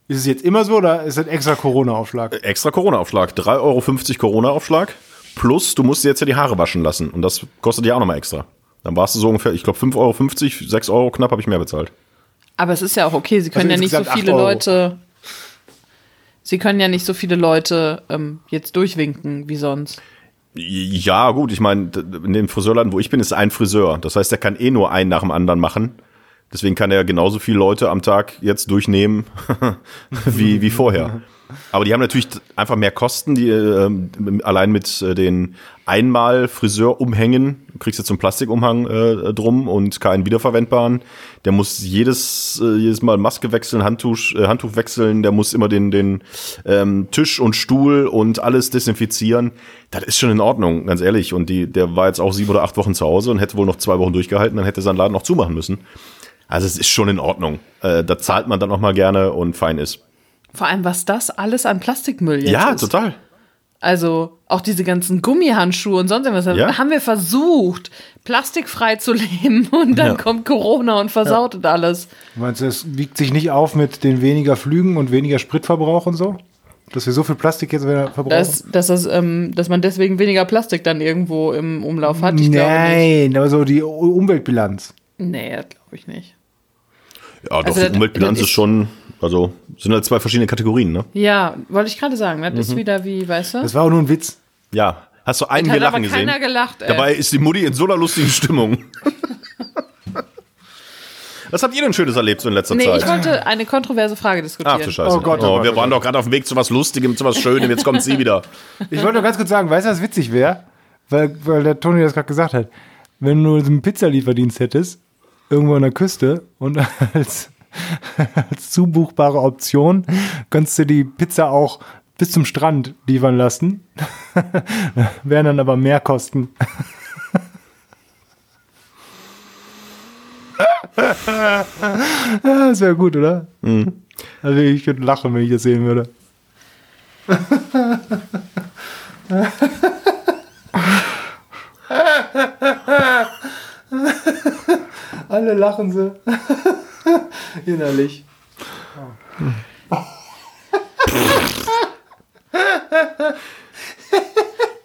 Ist es jetzt immer so oder ist das extra Corona-Aufschlag? Extra Corona-Aufschlag, 3,50 Euro Corona-Aufschlag, plus du musst dir jetzt ja die Haare waschen lassen und das kostet ja auch nochmal extra. Dann warst du so ungefähr, ich glaube 5,50 Euro, 6 Euro knapp habe ich mehr bezahlt. Aber es ist ja auch okay, sie können Also ja nicht so viele. Leute. Sie können ja nicht so viele Leute ähm, jetzt durchwinken wie sonst. Ja, gut, ich meine, in dem Friseurladen, wo ich bin, ist ein Friseur. Das heißt, der kann eh nur einen nach dem anderen machen. Deswegen kann er genauso viele Leute am Tag jetzt durchnehmen wie, wie vorher. Aber die haben natürlich einfach mehr Kosten, die ähm, allein mit äh, den einmal Friseurumhängen, du kriegst jetzt so einen Plastikumhang äh, drum und keinen wiederverwendbaren. Der muss jedes, äh, jedes Mal Maske wechseln, Handtuch, äh, Handtuch wechseln, der muss immer den, den ähm, Tisch und Stuhl und alles desinfizieren. Das ist schon in Ordnung, ganz ehrlich. Und die, der war jetzt auch sieben oder acht Wochen zu Hause und hätte wohl noch zwei Wochen durchgehalten, dann hätte sein Laden noch zumachen müssen. Also es ist schon in Ordnung. Äh, da zahlt man dann auch mal gerne und fein ist. Vor allem, was das alles an Plastikmüll jetzt Ja, ist. total. Also auch diese ganzen Gummihandschuhe und sonst irgendwas. Ja. Haben wir versucht, plastikfrei zu leben und dann Ja. kommt Corona und versaut und alles. Meinst du, es wiegt sich nicht auf mit den weniger Flügen und weniger Spritverbrauch und so? Dass wir so viel Plastik jetzt wieder verbrauchen? Dass, dass, das, ähm, dass man deswegen weniger Plastik dann irgendwo im Umlauf hat. Ich. Nein, aber so die Umweltbilanz. Nee, das glaube ich nicht. Ja, doch, Also die Umweltbilanz ist- schon, also sind halt zwei verschiedene Kategorien, ne? Ja, wollte ich gerade sagen. Das ist wieder wie, weißt du? Das war auch nur ein Witz. Ja. Hast du einen hat hier aber lachen gesehen? keiner gelacht. Ey. Dabei ist die Mutti in so einer lustigen Stimmung. Was habt ihr denn Schönes erlebt so in letzter nee, Zeit? ich wollte eine kontroverse Frage diskutieren. Ach du Scheiße. Oh Gott, oh oh, wir oh waren doch gerade auf dem Weg zu was Lustigem, zu was Schönem, jetzt kommt sie wieder. Ich wollte nur ganz kurz sagen, weißt du, was witzig wäre? Weil, weil der Toni das gerade gesagt hat. Wenn du so einen Pizzalieferdienst hättest, irgendwo an der Küste und als, als zubuchbare Option könntest du die Pizza auch bis zum Strand liefern lassen. Wären dann aber mehr Kosten. das wäre gut, oder? Also ich würde lachen, wenn ich das sehen würde. Alle lachen sie. Innerlich.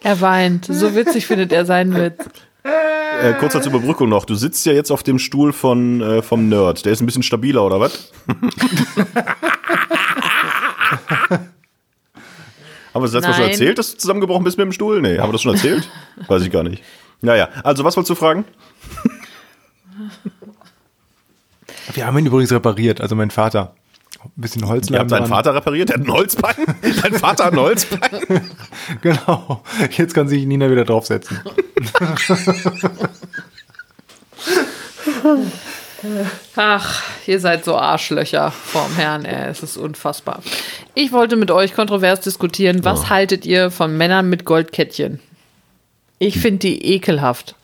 Er weint. So witzig findet er seinen Witz. Äh, kurz als Überbrückung noch. Du sitzt ja jetzt auf dem Stuhl von, äh, vom Nerd. Der ist ein bisschen stabiler, oder was? Haben wir das letzte Mal schon erzählt, dass du zusammengebrochen bist mit dem Stuhl? Nee, haben wir das schon erzählt? Weiß ich gar nicht. Naja, also was wolltest du fragen? Wir haben ihn übrigens repariert, also mein Vater. Ein bisschen Holz. Ihr habt deinen Vater repariert, der hat ein Holzbein. Dein Vater hat ein Holzbein. Genau. Jetzt kann sich Nina wieder draufsetzen. Ach, ihr seid so Arschlöcher vorm Herrn, ey. Es ist unfassbar. Ich wollte mit euch kontrovers diskutieren. Was haltet ihr von Männern mit Goldkettchen? Ich finde die ekelhaft.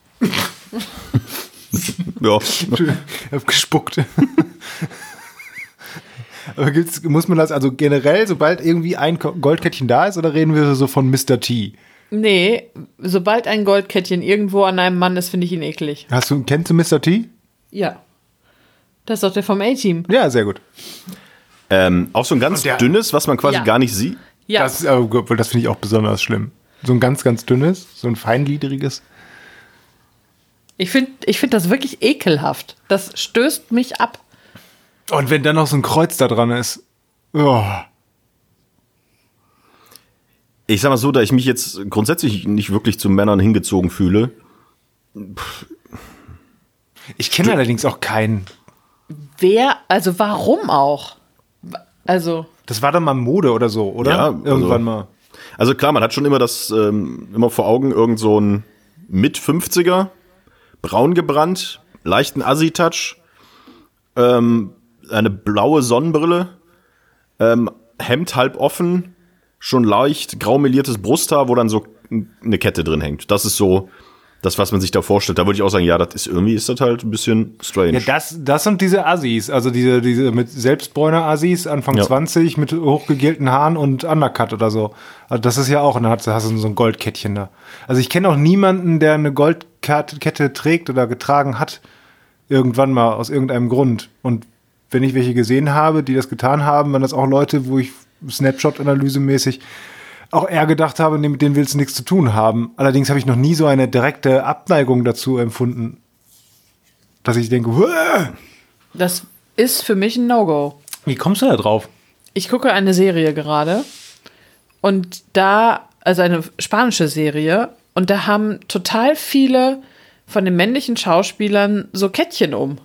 Ja. Ich hab gespuckt. Aber gibt's, muss man das also generell, sobald irgendwie ein Goldkettchen da ist, oder reden wir so von Mr. T? Nee, sobald ein Goldkettchen irgendwo an einem Mann ist, finde ich ihn eklig. Hast du, kennst du Mr. T? Ja. Das ist doch der vom A-Team. Ja, sehr gut. Ähm, auch so ein ganz der- dünnes, was man quasi Ja. gar nicht sieht. Ja. Das, äh, das finde ich auch besonders schlimm. So ein ganz, ganz dünnes, so ein feingliedriges. Ich finde ich find das wirklich ekelhaft. Das stößt mich ab. Und wenn dann noch so ein Kreuz da dran ist. Oh. Ich sag mal so, da ich mich jetzt grundsätzlich nicht wirklich zu Männern hingezogen fühle. Ich kenne allerdings auch keinen. Wer, also warum auch? Also, Das war dann mal Mode oder so, oder? Ja, also- Irgendwann mal. Also klar, man hat schon immer das, ähm, immer vor Augen, irgend so ein mit 50er, braun gebrannt, leichten Assi-Touch, ähm, eine blaue Sonnenbrille, ähm, Hemd halb offen, schon leicht grau meliertes Brusthaar, wo dann so eine Kette drin hängt. Das ist so das, was man sich da vorstellt. Da würde ich auch sagen, ja, das ist irgendwie ist das halt ein bisschen strange. Ja, das, das sind diese Assis, also diese, diese mit selbstbräuner Assis, Anfang Ja. 20, mit hochgegelten Haaren und Undercut oder so. Also das ist ja auch, und dann hast du hast du so ein Goldkettchen da. Also ich kenne auch niemanden, der eine Goldkette trägt oder getragen hat, irgendwann mal, aus irgendeinem Grund. Und wenn ich welche gesehen habe, die das getan haben, waren das auch Leute, wo ich Snapshot-Analyse-mäßig auch eher gedacht habe, nee, mit denen willst du nichts zu tun haben. Allerdings habe ich noch nie so eine direkte Abneigung dazu empfunden, dass ich denke, "Uah!" das ist für mich ein No-Go. wie kommst du da drauf? Ich gucke eine Serie gerade und da, also eine spanische Serie, und da haben total viele von den männlichen Schauspielern so Kettchen um.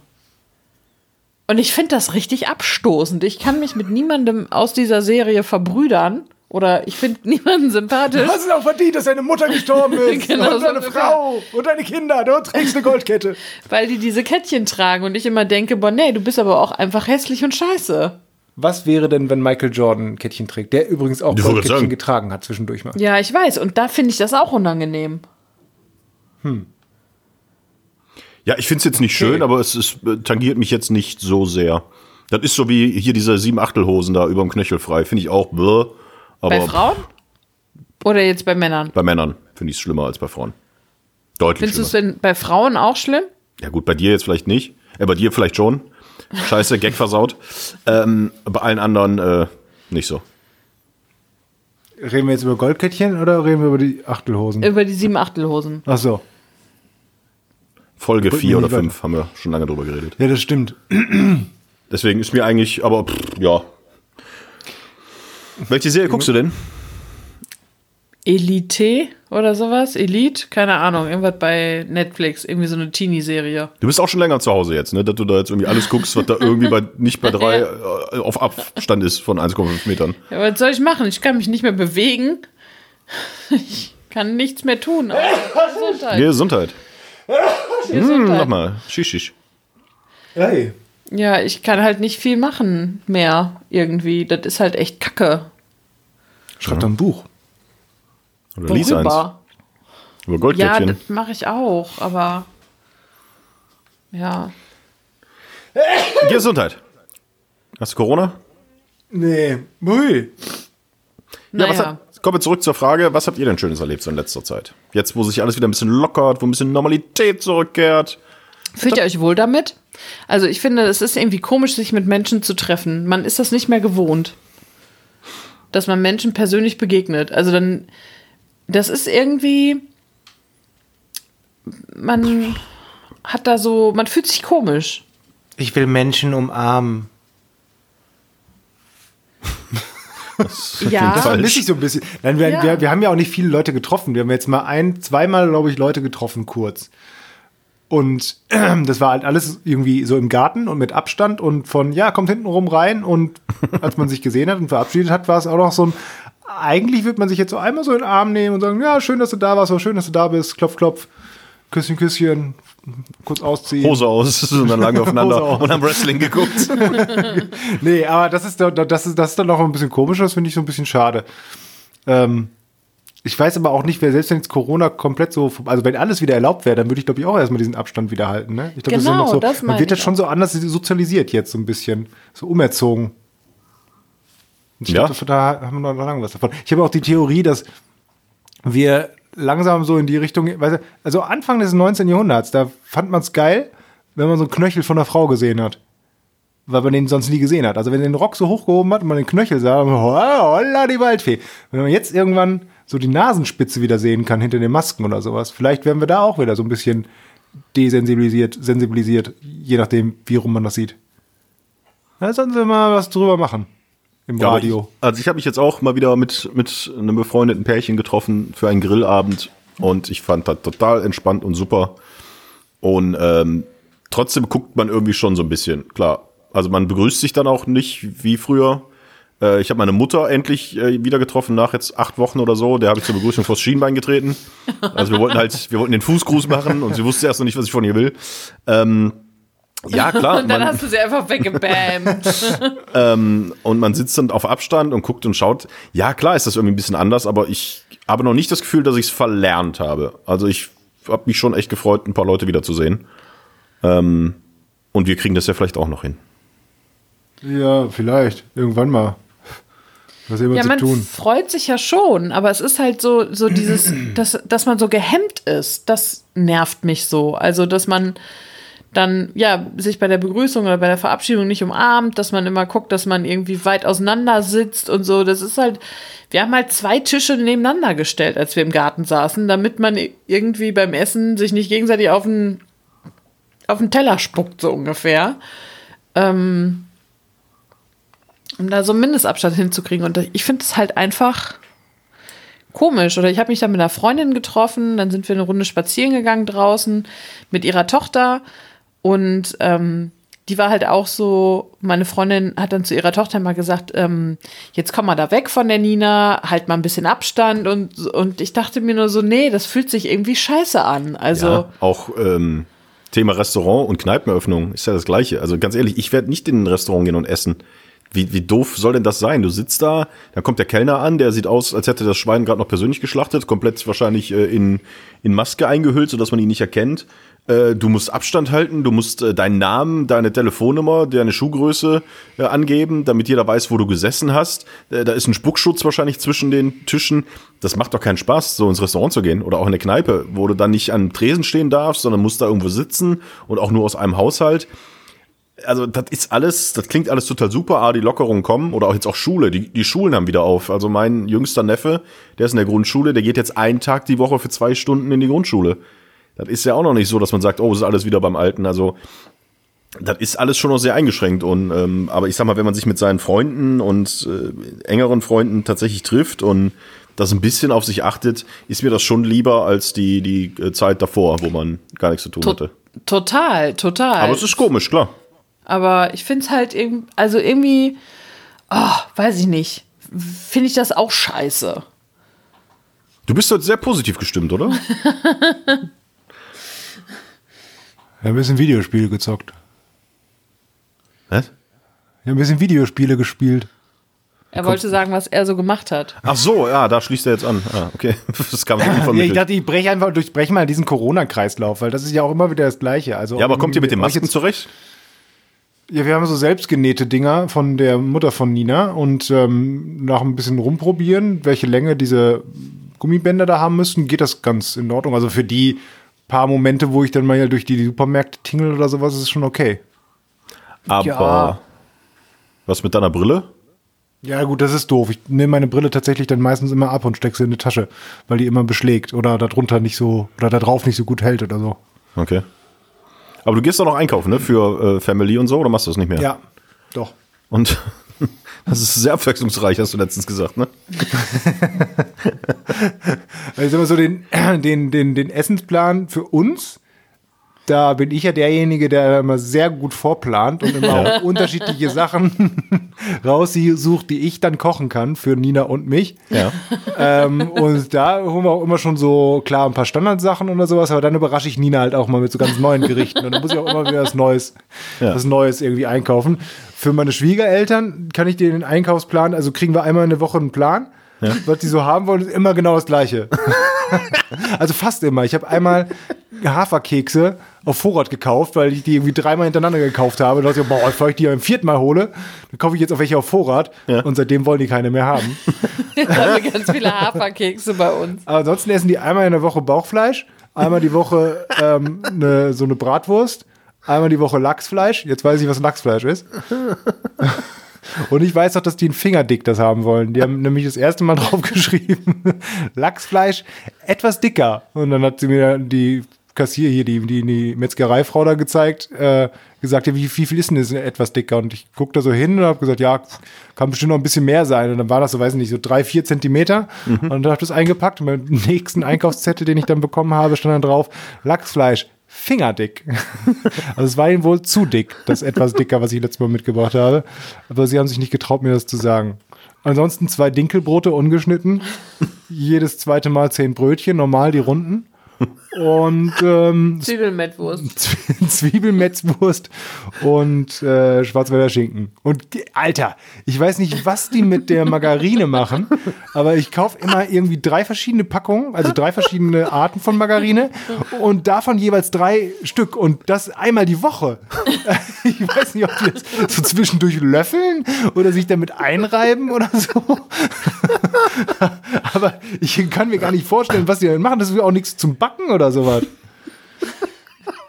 Und ich finde das richtig abstoßend. Ich kann mich mit niemandem aus dieser Serie verbrüdern oder ich finde niemanden sympathisch. hast es auch verdient, dass deine Mutter gestorben ist. Genau und so deine ungefähr. Frau und deine Kinder. Du trägst eine Goldkette. weil die diese Kettchen tragen und ich immer denke, boah, nee, du bist aber auch einfach hässlich und scheiße. Was wäre denn, wenn Michael Jordan ein Kettchen trägt? Der übrigens auch Goldkettchen getragen hat zwischendurch mal. Ja, ich weiß. Und da finde ich das auch unangenehm. Ja, ich finde es jetzt nicht schön, aber es ist, tangiert mich jetzt nicht so sehr. Das ist so wie hier diese sieben Achtelhosen da über dem Knöchel frei. Finde ich auch bläh, aber Bei Frauen? Oder jetzt bei Männern? bei Männern finde ich es schlimmer als bei Frauen. Deutlich Findest du es denn bei Frauen auch schlimm? Ja gut, bei dir jetzt vielleicht nicht. Äh, bei dir vielleicht schon. Scheiße, Gag versaut. Ähm, bei allen anderen äh, nicht so. Reden wir jetzt über Goldkettchen oder reden wir über die Achtelhosen? Über die sieben Achtelhosen. Ach so. Folge Bringt 4 mich oder nicht weiter. 5 haben wir schon lange drüber geredet. Ja, das stimmt. Deswegen ist mir eigentlich, aber pff, ja. Welche Serie guckst du denn? Elite oder sowas? Elite? Keine Ahnung. Irgendwas bei Netflix. Irgendwie so eine Teenie-Serie. Du bist auch schon länger zu Hause jetzt, ne? Dass du da jetzt irgendwie alles guckst, was da irgendwie bei, nicht bei drei äh, auf Abstand ist von 1,5 Metern. Ja, was soll ich machen? Ich kann mich nicht mehr bewegen. Ich kann nichts mehr tun. Gesundheit. Gesundheit. Hm, Gesundheit. nochmal. Shishish. Hey. Ja, ich kann halt nicht viel machen mehr irgendwie. Das ist halt echt kacke. Schreib doch ein Buch. Oder lies eins. Über Ja, Goldkettchen. das mache ich auch, aber ja. Gesundheit. Hast du Corona? Nee. Hui. Ja, was Naja. hat, kommen wir zurück zur Frage, was habt ihr denn Schönes erlebt so in letzter Zeit? Jetzt, wo sich alles wieder ein bisschen lockert, wo ein bisschen Normalität zurückkehrt. Fühlt ihr euch wohl damit? Also ich finde, es ist irgendwie komisch, sich mit Menschen zu treffen. Man ist das nicht mehr gewohnt, dass man Menschen persönlich begegnet. Also dann, das ist irgendwie, man hat da so, man fühlt sich komisch. Ich will Menschen umarmen. Ja, falsch. Vermisse ich so ein bisschen. Nein, wir, Ja. wir, wir haben ja auch nicht viele Leute getroffen. Wir haben jetzt mal ein, zweimal, glaube ich, Leute getroffen, kurz. Und das war halt alles irgendwie so im Garten und mit Abstand und von, ja, kommt hinten rum rein. Und als man sich gesehen hat und verabschiedet hat, war es auch noch so ein, eigentlich wird man sich jetzt so einmal so in den Arm nehmen und sagen, ja, schön, dass du da warst, war schön, dass du da bist, klopf, klopf, Küsschen, Küsschen, kurz ausziehen. Hose aus und dann lagen wir aufeinander und haben Wrestling geguckt. Nee, aber das ist, doch- das ist, das ist dann noch ein bisschen komisch, das finde ich so ein bisschen schade. Ähm, Ich weiß aber auch nicht, wer selbst wenn jetzt Corona komplett so, also wenn alles wieder erlaubt wäre, dann würde ich glaube ich auch erstmal diesen Abstand wieder halten. Ne? Ich glaube, Genau, das ist ja das noch so, meine man wird jetzt schon so anders sozialisiert jetzt so ein bisschen, so umerzogen. Und ich Ja. glaube, da haben wir noch lange was davon. Ich habe auch die Theorie, dass wir langsam so in die Richtung, weißt du, also Anfang des 19. Jahrhunderts, da fand man es geil, wenn man so einen Knöchel von einer Frau gesehen hat. Weil man den sonst nie gesehen hat. Also wenn er den Rock so hochgehoben hat und man den Knöchel sah, dann, holla, die Waldfee. Wenn man jetzt irgendwann so die Nasenspitze wieder sehen kann hinter den Masken oder sowas, vielleicht werden wir da auch wieder so ein bisschen desensibilisiert, sensibilisiert, je nachdem, wie rum man das sieht. Da sollten wir mal was drüber machen. Im Ja, Radio. Ich, also ich habe mich jetzt auch mal wieder mit, mit einem befreundeten Pärchen getroffen für einen Grillabend und ich fand das total entspannt und super. Und ähm, trotzdem guckt man irgendwie schon so ein bisschen, klar. Also man begrüßt sich dann auch nicht wie früher. Äh, ich habe meine Mutter endlich äh, wieder getroffen nach jetzt acht Wochen oder so. Der habe ich zur Begrüßung vors Schienbein getreten. Also wir wollten halt, wir wollten den Fußgruß machen und sie wusste erst noch nicht, was ich von ihr will. Ähm, ja, klar. Und dann man- hast du sie einfach weggebammt. und man sitzt dann auf Abstand und guckt und schaut. Ja, klar ist das irgendwie ein bisschen anders, aber ich habe noch nicht das Gefühl, dass ich es verlernt habe. Also ich habe mich schon echt gefreut, ein paar Leute wiederzusehen. Ähm, und wir kriegen das ja vielleicht auch noch hin. Ja, vielleicht. Irgendwann mal. Was immer ja, zu man tun. freut sich ja schon, aber es ist halt so, so dieses, dass, dass man so gehemmt ist, das nervt mich so. Also, dass man dann, ja, sich bei der Begrüßung oder bei der Verabschiedung nicht umarmt, dass man immer guckt, dass man irgendwie weit auseinander sitzt und so. Das ist halt, wir haben halt zwei Tische nebeneinander gestellt, als wir im Garten saßen, damit man irgendwie beim Essen sich nicht gegenseitig auf den, auf den Teller spuckt, so ungefähr. Ähm, um da so einen Mindestabstand hinzukriegen. Und ich finde es halt einfach komisch. Oder ich habe mich da mit einer Freundin getroffen, dann sind wir eine Runde spazieren gegangen draußen mit ihrer Tochter. Und ähm, die war halt auch so, meine Freundin hat dann zu ihrer Tochter mal gesagt, ähm, jetzt komm mal da weg von der Nina, halt mal ein bisschen Abstand. Und, und ich dachte mir nur so, nee, das fühlt sich irgendwie scheiße an. Also, Ja, auch ähm, Thema Restaurant und Kneipeneröffnung ist ja das Gleiche. Also ganz ehrlich, ich werde nicht in ein Restaurant gehen und essen. Wie, wie doof soll denn das sein? Du sitzt da, dann kommt der Kellner an, der sieht aus, als hätte das Schwein gerade noch persönlich geschlachtet, komplett wahrscheinlich äh, in, in Maske eingehüllt, sodass man ihn nicht erkennt. Äh, du musst Abstand halten, du musst äh, deinen Namen, deine Telefonnummer, deine Schuhgröße äh, angeben, damit jeder weiß, wo du gesessen hast. Äh, da ist ein Spuckschutz wahrscheinlich zwischen den Tischen. Das macht doch keinen Spaß, so ins Restaurant zu gehen oder auch in eine Kneipe, wo du dann nicht am Tresen stehen darfst, sondern musst da irgendwo sitzen und auch nur aus einem Haushalt also das ist alles, das klingt alles total super, ah, die Lockerungen kommen oder auch jetzt auch Schule, die, die Schulen haben wieder auf. Also mein jüngster Neffe, der ist in der Grundschule, der geht jetzt einen Tag die Woche für zwei Stunden in die Grundschule. Das ist ja auch noch nicht so, dass man sagt, oh, es ist alles wieder beim Alten. Also das ist alles schon noch sehr eingeschränkt. Und ähm, aber ich sag mal, wenn man sich mit seinen Freunden und äh, engeren Freunden tatsächlich trifft und das ein bisschen auf sich achtet, ist mir das schon lieber als die, die äh, Zeit davor, wo man gar nichts zu tun to hatte. total, total. Aber es ist komisch, klar. Aber ich finde es halt irgendwie, also irgendwie, oh, weiß ich nicht, finde ich das auch scheiße. Du bist heute sehr positiv gestimmt, oder? Wir haben ein bisschen Videospiele gezockt. Was? Wir haben ein bisschen Videospiele gespielt. Er wollte sagen, was er so gemacht hat. Ach so, ja, da schließt er jetzt an. Ah, okay. Das kam so Ja, ich unvermittelt. dachte, ich breche einfach, durchbreche mal diesen Corona-Kreislauf, weil das ist ja auch immer wieder das Gleiche. Also, Ja, aber kommt ihr mit den Masken jetzt- zurecht? Ja, wir haben so selbstgenähte Dinger von der Mutter von Nina und ähm, nach ein bisschen rumprobieren, welche Länge diese Gummibänder da haben müssten, geht das ganz in Ordnung. Also für die paar Momente, wo ich dann mal durch die Supermärkte tingle oder sowas, ist es schon okay. Aber Ja. was mit deiner Brille? Ja, gut, das ist doof. Ich nehme meine Brille tatsächlich dann meistens immer ab und stecke sie in die Tasche, weil die immer beschlägt oder darunter nicht so, oder da drauf nicht so gut hält oder so. Okay. Aber du gehst doch noch einkaufen, ne? Für äh, Family und so, oder machst du das nicht mehr? Ja, doch. Und das ist sehr abwechslungsreich, hast du letztens gesagt, ne? Also mal so, den, den, den, den Essensplan für uns, da bin ich ja derjenige, der immer sehr gut vorplant und immer auch unterschiedliche Sachen raussucht, die ich dann kochen kann für Nina und mich. Ja. ähm, und da holen wir auch immer schon so, klar, ein paar Standardsachen oder sowas, aber dann überrasche ich Nina halt auch mal mit so ganz neuen Gerichten. Und dann muss ich auch immer wieder was Neues, Ja. was Neues irgendwie einkaufen. Für meine Schwiegereltern kann ich dir den Einkaufsplan, also kriegen wir einmal in der Woche einen Plan was die so haben wollen, ist immer genau das gleiche. also fast immer. Ich habe einmal Haferkekse auf Vorrat gekauft, weil ich die irgendwie dreimal hintereinander gekauft habe. Da dachte ich, boah, bevor ich die beim vierten Mal hole, dann kaufe ich jetzt auch welche auf Vorrat. Ja. Und seitdem wollen die keine mehr haben. Jetzt haben wir ganz viele Haferkekse bei uns. Aber ansonsten essen die einmal in der Woche Bauchfleisch, einmal die Woche ähm, ne, so eine Bratwurst, einmal die Woche Lachsfleisch. Jetzt weiß ich, was Lachsfleisch ist. Und ich weiß auch, dass die ein Fingerdick das haben wollen. Die haben nämlich das erste Mal draufgeschrieben, Lachsfleisch etwas dicker. Und dann hat sie mir die Kassier hier, die, die, die Metzgereifrau da gezeigt, äh, gesagt, ja, wie, wie viel ist denn das etwas dicker? Und ich guck da so hin und habe gesagt, ja, kann bestimmt noch ein bisschen mehr sein. Und dann war das so, weiß ich nicht, so drei, vier Zentimeter. Und dann habe ich das eingepackt und beim nächsten Einkaufszettel, den ich dann bekommen habe, stand dann drauf, Lachsfleisch, fingerdick. also es war ihnen wohl zu dick, das etwas dicker, was ich letztes Mal mitgebracht habe. Aber sie haben sich nicht getraut, mir das zu sagen. Ansonsten zwei Dinkelbrote ungeschnitten. Jedes zweite Mal zehn Brötchen, normal die runden. Und ähm, Zwiebelmettwurst. Zwiebelmetzwurst und äh, Schwarzwälder Schinken. Und Alter, ich weiß nicht, was die mit der Margarine machen, aber ich kaufe immer irgendwie drei verschiedene Packungen, also drei verschiedene Arten von Margarine und davon jeweils drei Stück und das einmal die Woche. Ich weiß nicht, ob die das so zwischendurch löffeln oder sich damit einreiben oder so. Aber ich kann mir gar nicht vorstellen, was die damit machen. Das ist auch nichts zum Backen oder sowas.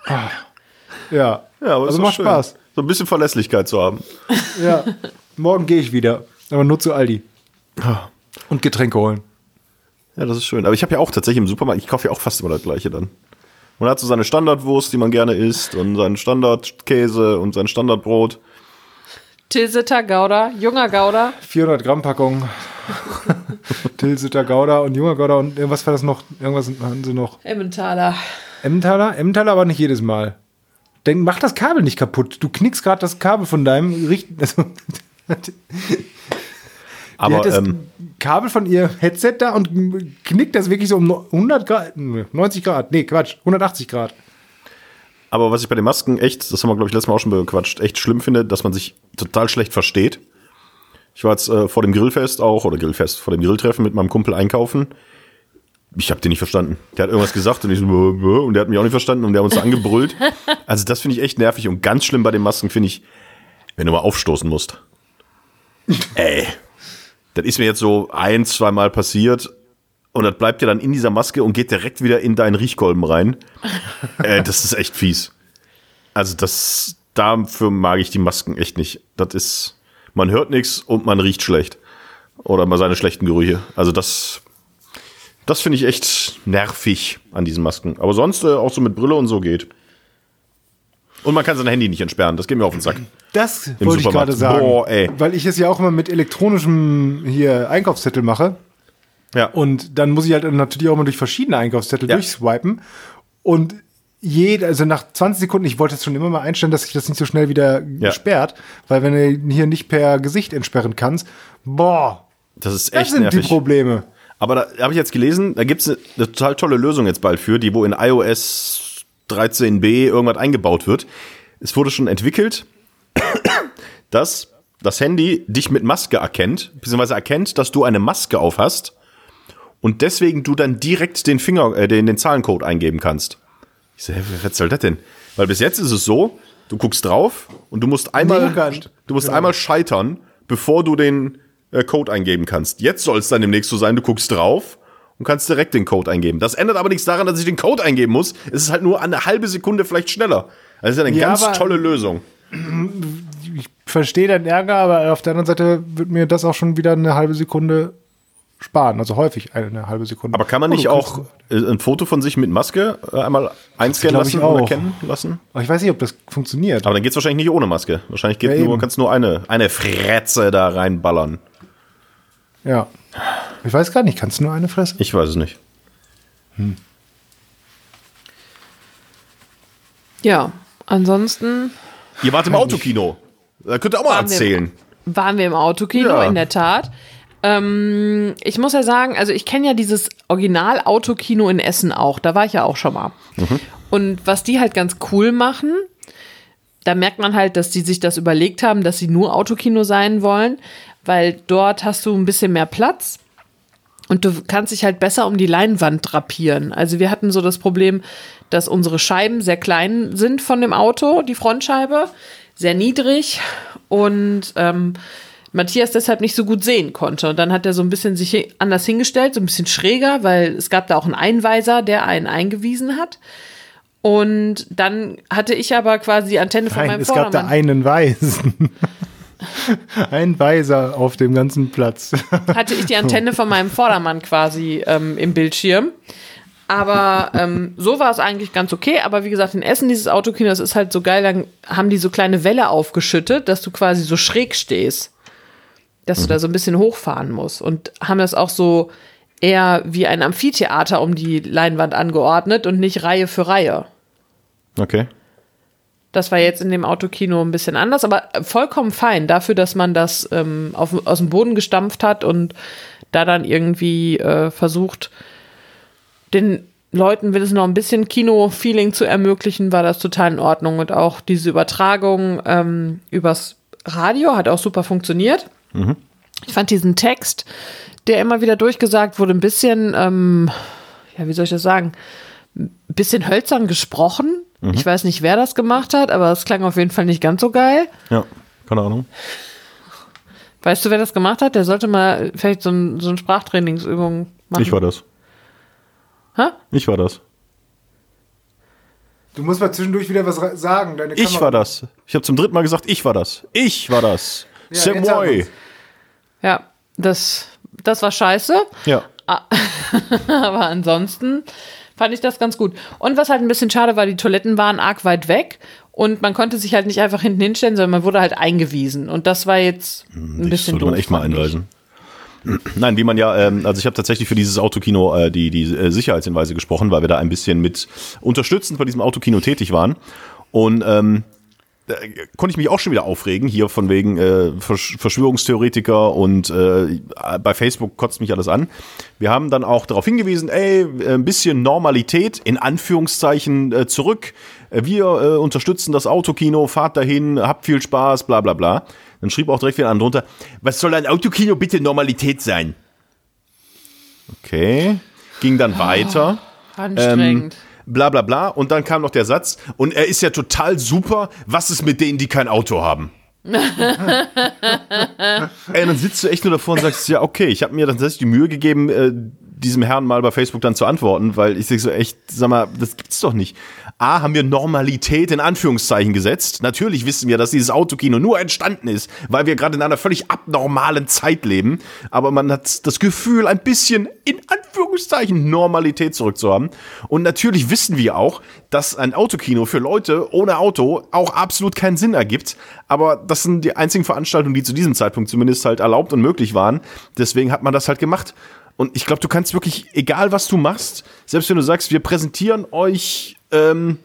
Ah. Ja, Ja, aber also macht schön. Spaß. So ein bisschen Verlässlichkeit zu haben. Ja, morgen gehe ich wieder, aber nur zu Aldi und Getränke holen. Ja, das ist schön. Aber ich habe ja auch tatsächlich im Supermarkt, ich kaufe ja auch fast immer das gleiche dann. Man hat so seine Standardwurst, die man gerne isst und seinen Standardkäse und sein Standardbrot. Tilsiter Gouda, junger Gouda. 400 Gramm Packung. Tilsiter Gouda und junger Gouda und irgendwas war das noch? Irgendwas hatten sie noch. Emmentaler. Emmentaler? Emmentaler aber nicht jedes Mal. Denk, mach das Kabel nicht kaputt. Du knickst gerade das Kabel von deinem Richt also, Aber hat das ähm, Kabel von ihr Headset da und knickt das wirklich so um 100 Grad, 90 Grad, nee, Quatsch, 180 Grad. Aber was ich bei den Masken echt, das haben wir, glaube ich, letztes Mal auch schon bequatscht, echt schlimm finde, dass man sich total schlecht versteht. Ich war jetzt äh, vor dem Grillfest auch, oder Grillfest, vor dem Grilltreffen mit meinem Kumpel einkaufen. Ich habe den nicht verstanden. Der hat irgendwas gesagt und ich so, "Bäh, bäh", und der hat mich auch nicht verstanden und der hat uns angebrüllt. Also das finde ich echt nervig und ganz schlimm bei den Masken finde ich, wenn du mal aufstoßen musst. Ey, das ist mir jetzt so ein, zwei Mal passiert und das bleibt dir dann in dieser Maske und geht direkt wieder in deinen Riechkolben rein. äh, das ist echt fies. Also das, dafür mag ich die Masken echt nicht. Das ist, man hört nichts und man riecht schlecht. Oder mal seine schlechten Gerüche. Also das, das finde ich echt nervig an diesen Masken. Aber sonst äh, auch so mit Brille und so geht. Und man kann sein Handy nicht entsperren. Das geht mir auf den Sack. Das Im wollte ich gerade sagen. Boah, ey. Weil ich es ja auch immer mit elektronischem hier Einkaufszettel mache. Ja. Und dann muss ich halt natürlich auch mal durch verschiedene Einkaufszettel Ja. durchswipen. Und jede, also nach 20 Sekunden, ich wollte jetzt schon immer mal einstellen, dass sich das nicht so schnell wieder Ja. sperrt, weil wenn du hier nicht per Gesicht entsperren kannst, boah, das ist das echt sind nervig. die Probleme. Aber da habe ich jetzt gelesen, da gibt es eine, eine total tolle Lösung jetzt bald für, die wo in iOS 13b irgendwas eingebaut wird. Es wurde schon entwickelt, dass das Handy dich mit Maske erkennt, beziehungsweise erkennt, dass du eine Maske auf hast und deswegen du dann direkt den Finger, äh, den, den Zahlencode eingeben kannst. Ich so, hä, was soll das denn? Weil bis jetzt ist es so, du guckst drauf und du musst einmal, gekannt. du musst einmal scheitern, bevor du den äh, Code eingeben kannst. Jetzt soll es dann demnächst so sein, du guckst drauf und kannst direkt den Code eingeben. Das ändert aber nichts daran, dass ich den Code eingeben muss. Es ist halt nur eine halbe Sekunde vielleicht schneller. Das ist ja eine Ja, ganz tolle Lösung. Ich verstehe deinen Ärger, aber auf der anderen Seite wird mir das auch schon wieder eine halbe Sekunde sparen. Also häufig eine halbe Sekunde. Aber kann man Oh, nicht du auch äh, ein Foto von sich mit Maske äh, einmal einscannen lassen und erkennen lassen? Aber ich weiß nicht, ob das funktioniert. Aber dann geht's wahrscheinlich nicht ohne Maske. Wahrscheinlich geht Ja, nur, eben. kannst nur eine, eine Fretze da reinballern. ja. Ich weiß gar nicht, kannst du nur eine fressen? Ich weiß es nicht. Ja, ansonsten Ihr wart im Autokino. Da könnt ihr auch mal Waren wir- erzählen. waren wir im Autokino, Ja. in der Tat. Ähm, ich muss ja sagen, also ich kenne ja dieses Original-Autokino in Essen auch. Da war ich ja auch schon mal. Und was die halt ganz cool machen, da merkt man halt, dass die sich das überlegt haben, dass sie nur Autokino sein wollen, weil dort hast du ein bisschen mehr Platz. Und du kannst dich halt besser um die Leinwand drapieren. Also wir hatten so das Problem, dass unsere Scheiben sehr klein sind von dem Auto, die Frontscheibe, sehr niedrig und ähm, Matthias deshalb nicht so gut sehen konnte. Und dann hat er so ein bisschen sich anders hingestellt, so ein bisschen schräger, weil es gab da auch einen Einweiser, der einen eingewiesen hat. Und dann hatte ich aber quasi die Antenne von Nein, meinem es gab da Vordermann. einen Weisen. Ein Weiser auf dem ganzen Platz. hatte ich die Antenne von meinem Vordermann quasi ähm, im Bildschirm. Aber ähm, so war es eigentlich ganz okay. Aber wie gesagt, in Essen, dieses Autokino, das ist halt so geil, dann haben die so kleine Welle aufgeschüttet, dass du quasi so schräg stehst. Dass du da so ein bisschen hochfahren musst. Und haben das auch so eher wie ein Amphitheater um die Leinwand angeordnet und nicht Reihe für Reihe. Okay. Das war jetzt in dem Autokino ein bisschen anders, aber vollkommen fein dafür, dass man das ähm, auf, aus dem Boden gestampft hat und da dann irgendwie äh, versucht, den Leuten will es noch ein bisschen Kino-Feeling zu ermöglichen, war das total in Ordnung. Und auch diese Übertragung ähm, übers Radio hat auch super funktioniert. Ich fand diesen Text, der immer wieder durchgesagt wurde, ein bisschen, ähm, ja, wie soll ich das sagen, ein bisschen hölzern gesprochen. Ich weiß nicht, wer das gemacht hat, aber es klang auf jeden Fall nicht ganz so geil. Ja, keine Ahnung. Weißt du, wer das gemacht hat? Der sollte mal vielleicht so, ein, so eine Sprachtrainingsübung machen. Ich war das. Hä? Ich war das. Du musst mal zwischendurch wieder was sagen. Deine Ich war das. Ich habe zum dritten Mal gesagt, ich war das. Ich war das. Ja, C'est moi. Ja, das, das war scheiße. Ja. Aber ansonsten fand ich das ganz gut. Und was halt ein bisschen schade war, die Toiletten waren arg weit weg und man konnte sich halt nicht einfach hinten hinstellen, sondern man wurde halt eingewiesen. Und das war jetzt ein Das bisschen sollte man echt mal einweisen. Nein, wie man ja, ähm, also ich habe tatsächlich für dieses Autokino äh, die, die äh, Sicherheitshinweise gesprochen, weil wir da ein bisschen mit unterstützend bei diesem Autokino tätig waren. Und ähm, da konnte ich mich auch schon wieder aufregen, hier von wegen äh, Versch Verschwörungstheoretiker und äh, bei Facebook kotzt mich alles an. Wir haben dann auch darauf hingewiesen, ey, ein bisschen Normalität in Anführungszeichen äh, zurück. Äh, Wir äh, unterstützen das Autokino, fahrt dahin, habt viel Spaß, bla bla bla. Dann schrieb auch direkt wieder an drunter, was soll ein Autokino bitte Normalität sein? Okay, ging dann weiter Anstrengend. Bla bla bla. Und dann kam noch der Satz, und er ist ja total super, was ist mit denen, die kein Auto haben? Ey, dann sitzt du echt nur davor und sagst, ja, okay, ich habe mir tatsächlich die Mühe gegeben, äh, diesem Herrn mal bei Facebook dann zu antworten, weil ich denke so echt, sag mal, das gibt's doch nicht. A, haben wir Normalität in Anführungszeichen gesetzt. Natürlich wissen wir, dass dieses Autokino nur entstanden ist, weil wir gerade in einer völlig abnormalen Zeit leben. Aber man hat das Gefühl, ein bisschen in Anführungszeichen Normalität zurückzuhaben. Und natürlich wissen wir auch, dass ein Autokino für Leute ohne Auto auch absolut keinen Sinn ergibt. Aber das sind die einzigen Veranstaltungen, die zu diesem Zeitpunkt zumindest halt erlaubt und möglich waren. Deswegen hat man das halt gemacht. Und ich glaube, du kannst wirklich, egal was du machst, selbst wenn du sagst, wir präsentieren euch ähm,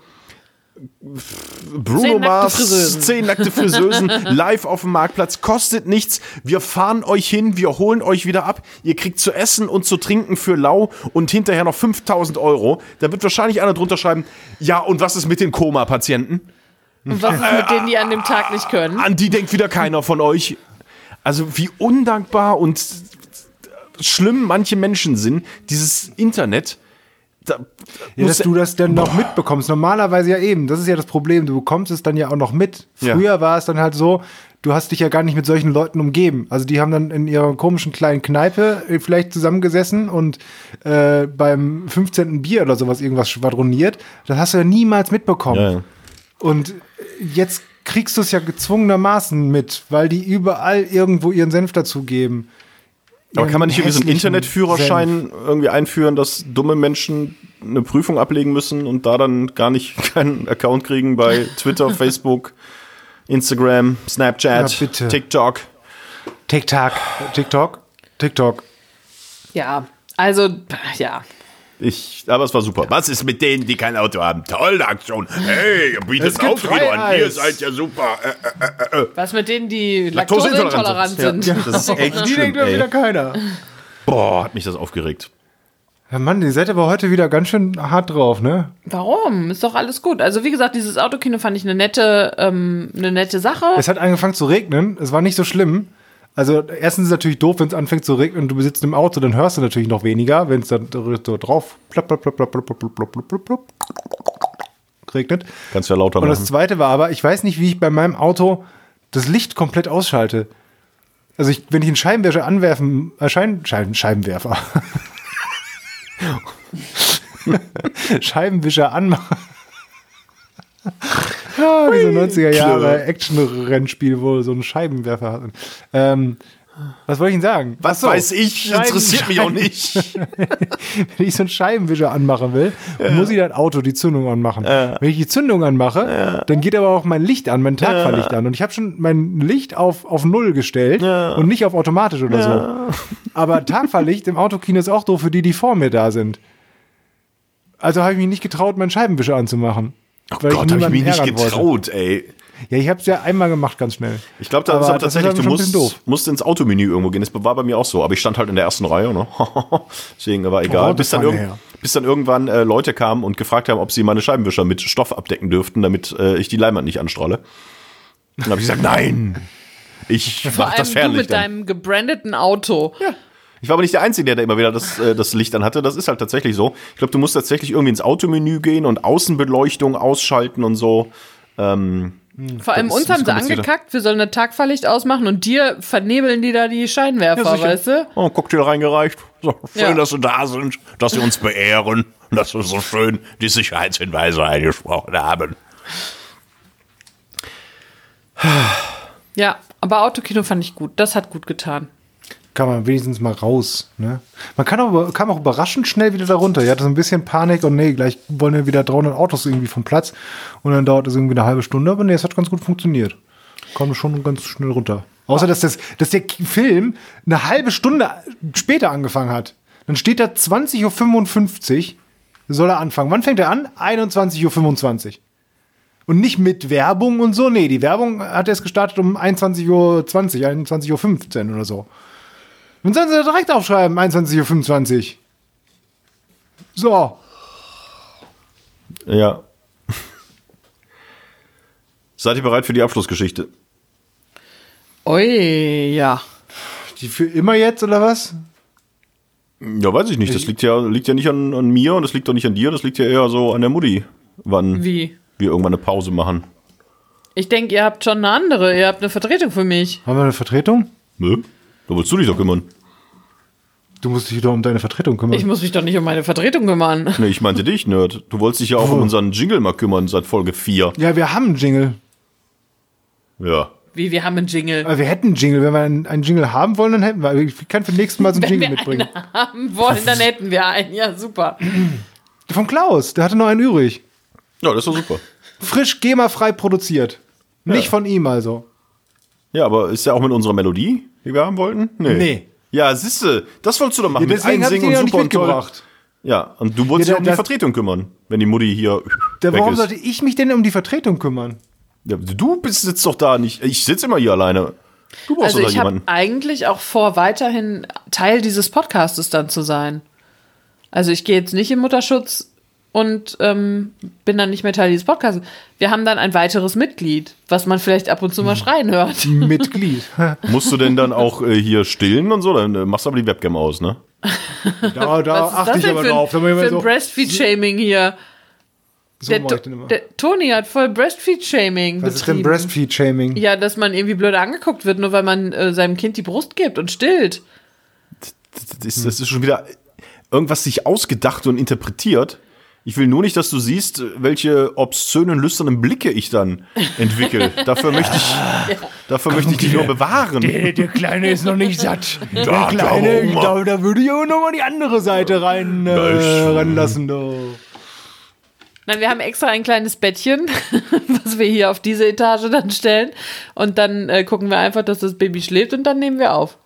Bruno Zehn nackte Mars, Friseusen. zehn nackte Friseusen live auf dem Marktplatz, kostet nichts. Wir fahren euch hin, wir holen euch wieder ab. Ihr kriegt zu essen und zu trinken für lau und hinterher noch 5000 Euro. Da wird wahrscheinlich einer drunter schreiben, ja, und was ist mit den Koma-Patienten? Und was ist mit denen, die an dem Tag nicht können? An die denkt wieder keiner von euch. Also wie undankbar und schlimm manche Menschen sind. Dieses Internet. Da, Ja, dass du das dann noch mitbekommst. Normalerweise ja eben. Das ist ja das Problem. Du bekommst es dann ja auch noch mit. Ja. Früher war es dann halt so, du hast dich ja gar nicht mit solchen Leuten umgeben. Also die haben dann in ihrer komischen kleinen Kneipe äh, vielleicht zusammengesessen und äh, beim 15. Bier oder sowas irgendwas schwadroniert. Das hast du ja niemals mitbekommen. Ja, ja. Und jetzt kriegst du es ja gezwungenermaßen mit, weil die überall irgendwo ihren Senf dazugeben. Aber kann man nicht irgendwie so einen Internetführerschein irgendwie einführen, dass dumme Menschen eine Prüfung ablegen müssen und da dann gar nicht keinen Account kriegen bei Twitter, Facebook, Instagram, Snapchat, Ja, bitte. TikTok? TikTok, TikTok, TikTok. Ja, also, ja. Ich, aber es war super. Was ist mit denen, die kein Auto haben? Tolle Aktion. Hey, ihr bietet Autokino an. Ihr seid ja super. Äh, Was mit denen, die Laktoseintolerant sind. Ja, das ist echt Die schlimm, denkt doch wieder ey. keiner. Boah, hat mich das aufgeregt. Ja, Mann, ihr seid aber heute wieder ganz schön hart drauf, ne? Warum? Ist doch alles gut. Also wie gesagt, dieses Autokino fand ich eine nette, ähm, eine nette Sache. Es hat angefangen zu regnen, es war nicht so schlimm, Also erstens ist es natürlich doof, wenn es anfängt zu regnen und du sitzt im Auto, dann hörst du natürlich noch weniger, wenn es dann so drauf regnet. Kannst ja lauter Und das machen. zweite war aber, ich weiß nicht, wie ich bei meinem Auto das Licht komplett ausschalte. Also ich, wenn ich einen Scheibenwischer anwerfen, äh, Schein, Scheiben, Scheibenwerfer. Scheibenwischer anmache. Ja, diese 90er Jahre Action-Rennspiel, wo so ein Scheibenwerfer hat. Ähm, was wollte ich Ihnen sagen? Was so, weiß ich? Interessiert mich auch nicht. wenn ich so einen Scheibenwischer anmachen will, muss ich das Auto die Zündung anmachen. Wenn ich die Zündung anmache, dann geht aber auch mein Licht an, mein Tagfahrlicht an. Und ich habe schon mein Licht auf, auf Null gestellt und nicht auf automatisch oder so. Aber Tagfahrlicht im Autokino ist auch doof für die, die vor mir da sind. Also habe ich mich nicht getraut, meinen Scheibenwischer anzumachen. Oh Gott, habe ich mich nicht ärgern wollte. getraut, ey. Ja, ich habe es ja einmal gemacht, ganz schnell. Ich glaube, da Aber ist aber tatsächlich, dann du musst, musst ins Automenü irgendwo gehen. Das war bei mir auch so. Aber ich stand halt in der ersten Reihe, ne? Deswegen, aber egal. Oh, bis, dann war näher. bis dann irgendwann äh, Leute kamen und gefragt haben, ob sie meine Scheibenwischer mit Stoff abdecken dürften, damit äh, ich die Leinwand nicht anstrahle. Dann habe ich gesagt, nein. Ich Vor mach allem das du Fernlicht mit an. deinem gebrandeten Auto. Ich war aber nicht der Einzige, der da immer wieder das, äh, das Licht an hatte. Das ist halt tatsächlich so. Ich glaube, du musst tatsächlich irgendwie ins Automenü gehen und Außenbeleuchtung ausschalten und so. Ähm, Vor allem uns haben sie angekackt, wir sollen das Tagfahrlicht ausmachen und dir vernebeln die da die Scheinwerfer, sicher. weißt du? Oh, Cocktail reingereicht. So, schön, Ja. dass sie da sind, dass sie uns beehren, dass wir so schön die Sicherheitshinweise eingesprochen haben. Ja, aber Autokino fand ich gut. Das hat gut getan. Kann man wenigstens mal raus. Ne? Man kann auch, kam auch überraschend schnell wieder da runter. Ich hatte so ein bisschen Panik und nee, gleich wollen wir wieder 300 Autos irgendwie vom Platz. Und dann dauert es irgendwie eine halbe Stunde. Aber nee, es hat ganz gut funktioniert. Kam schon ganz schnell runter. Außer, dass, das, dass der Film eine halbe Stunde später angefangen hat. Dann steht da 20.55 Uhr, soll er anfangen. Wann fängt er an? 21.25 Uhr. Und nicht mit Werbung und so. Nee, die Werbung hat erst gestartet um 21.20 Uhr, 21.15 Uhr oder so. Dann sollen sie da direkt aufschreiben, 21.25 Uhr. So. Ja. Seid ihr bereit für die Abschlussgeschichte? Ui, ja. Die für immer jetzt oder was? Ja, weiß ich nicht. Das liegt ja, liegt ja nicht an, an mir und das liegt doch nicht an dir. Das liegt ja eher so an der Mutti, wann Wie? wir irgendwann eine Pause machen. Ich denke, ihr habt schon eine andere. Ihr habt eine Vertretung für mich. Haben wir eine Vertretung? Nö? Da willst du dich doch kümmern. Du musst dich doch um deine Vertretung kümmern. Ich muss mich doch nicht um meine Vertretung kümmern. Nee, ich meinte dich, Nerd. Du wolltest dich ja auch um unseren Jingle mal kümmern seit Folge 4. ja, wir haben einen Jingle. Ja. Wie, wir haben einen Jingle. Aber wir hätten einen Jingle. Wenn wir einen, einen Jingle haben wollen, dann hätten wir. Ich kann für nächstes Mal so einen Wenn Jingle wir mitbringen. einen haben wollen, dann hätten wir einen. Ja, super. Von Klaus, der hatte noch einen übrig. Ja, das ist doch super. Frisch GEMA-frei produziert. Nicht von ihm also. Ja, aber ist ja auch mit unserer Melodie, die wir haben wollten? Nee. Nee. Ja, siehste, das wolltest du doch machen. Ja, deswegen habe ich den ja nicht mitgebracht. Ja, und du wolltest Ja, ja, um die Vertretung kümmern, wenn die Mutti hier Da, weg warum ist. sollte ich mich denn um die Vertretung kümmern? Ja, du bist sitzt doch da nicht. Ich sitze immer hier alleine. Du brauchst Also doch da ich habe eigentlich auch vor, weiterhin Teil dieses Podcastes dann zu sein. Also ich gehe jetzt nicht in Mutterschutz und ähm, bin dann nicht mehr Teil dieses Podcasts. Wir haben dann ein weiteres Mitglied, was man vielleicht ab und zu mal schreien hört. Mitglied. Musst du denn dann auch äh, hier stillen und so? Dann äh, machst du aber die Webcam aus, ne? Da, da Was ist achte das ich aber für, drauf. Für ein so, Breastfeed-Shaming hier? so Der, mach ich den immer. der Toni hat voll Breastfeed-Shaming Was ist denn betrieben. Breastfeed-Shaming? Ja, dass man irgendwie blöd angeguckt wird, nur weil man äh, seinem Kind die Brust gibt und stillt. Das ist, das ist schon wieder irgendwas sich ausgedacht und interpretiert. Ich will nur nicht, dass du siehst, welche obszönen, lüsternen Blicke ich dann entwickle. dafür möchte ich, dafür möchte ich dich nur bewahren. Der, der Kleine ist noch nicht satt. Der Da er Kleine, Hunger. da, da würde ich auch noch mal die andere Seite rein äh, Da ranlassen. Do. Nein, wir haben extra ein kleines Bettchen, was wir hier auf diese Etage dann stellen. Und dann äh, gucken wir einfach, dass das Baby schläft und dann nehmen wir auf.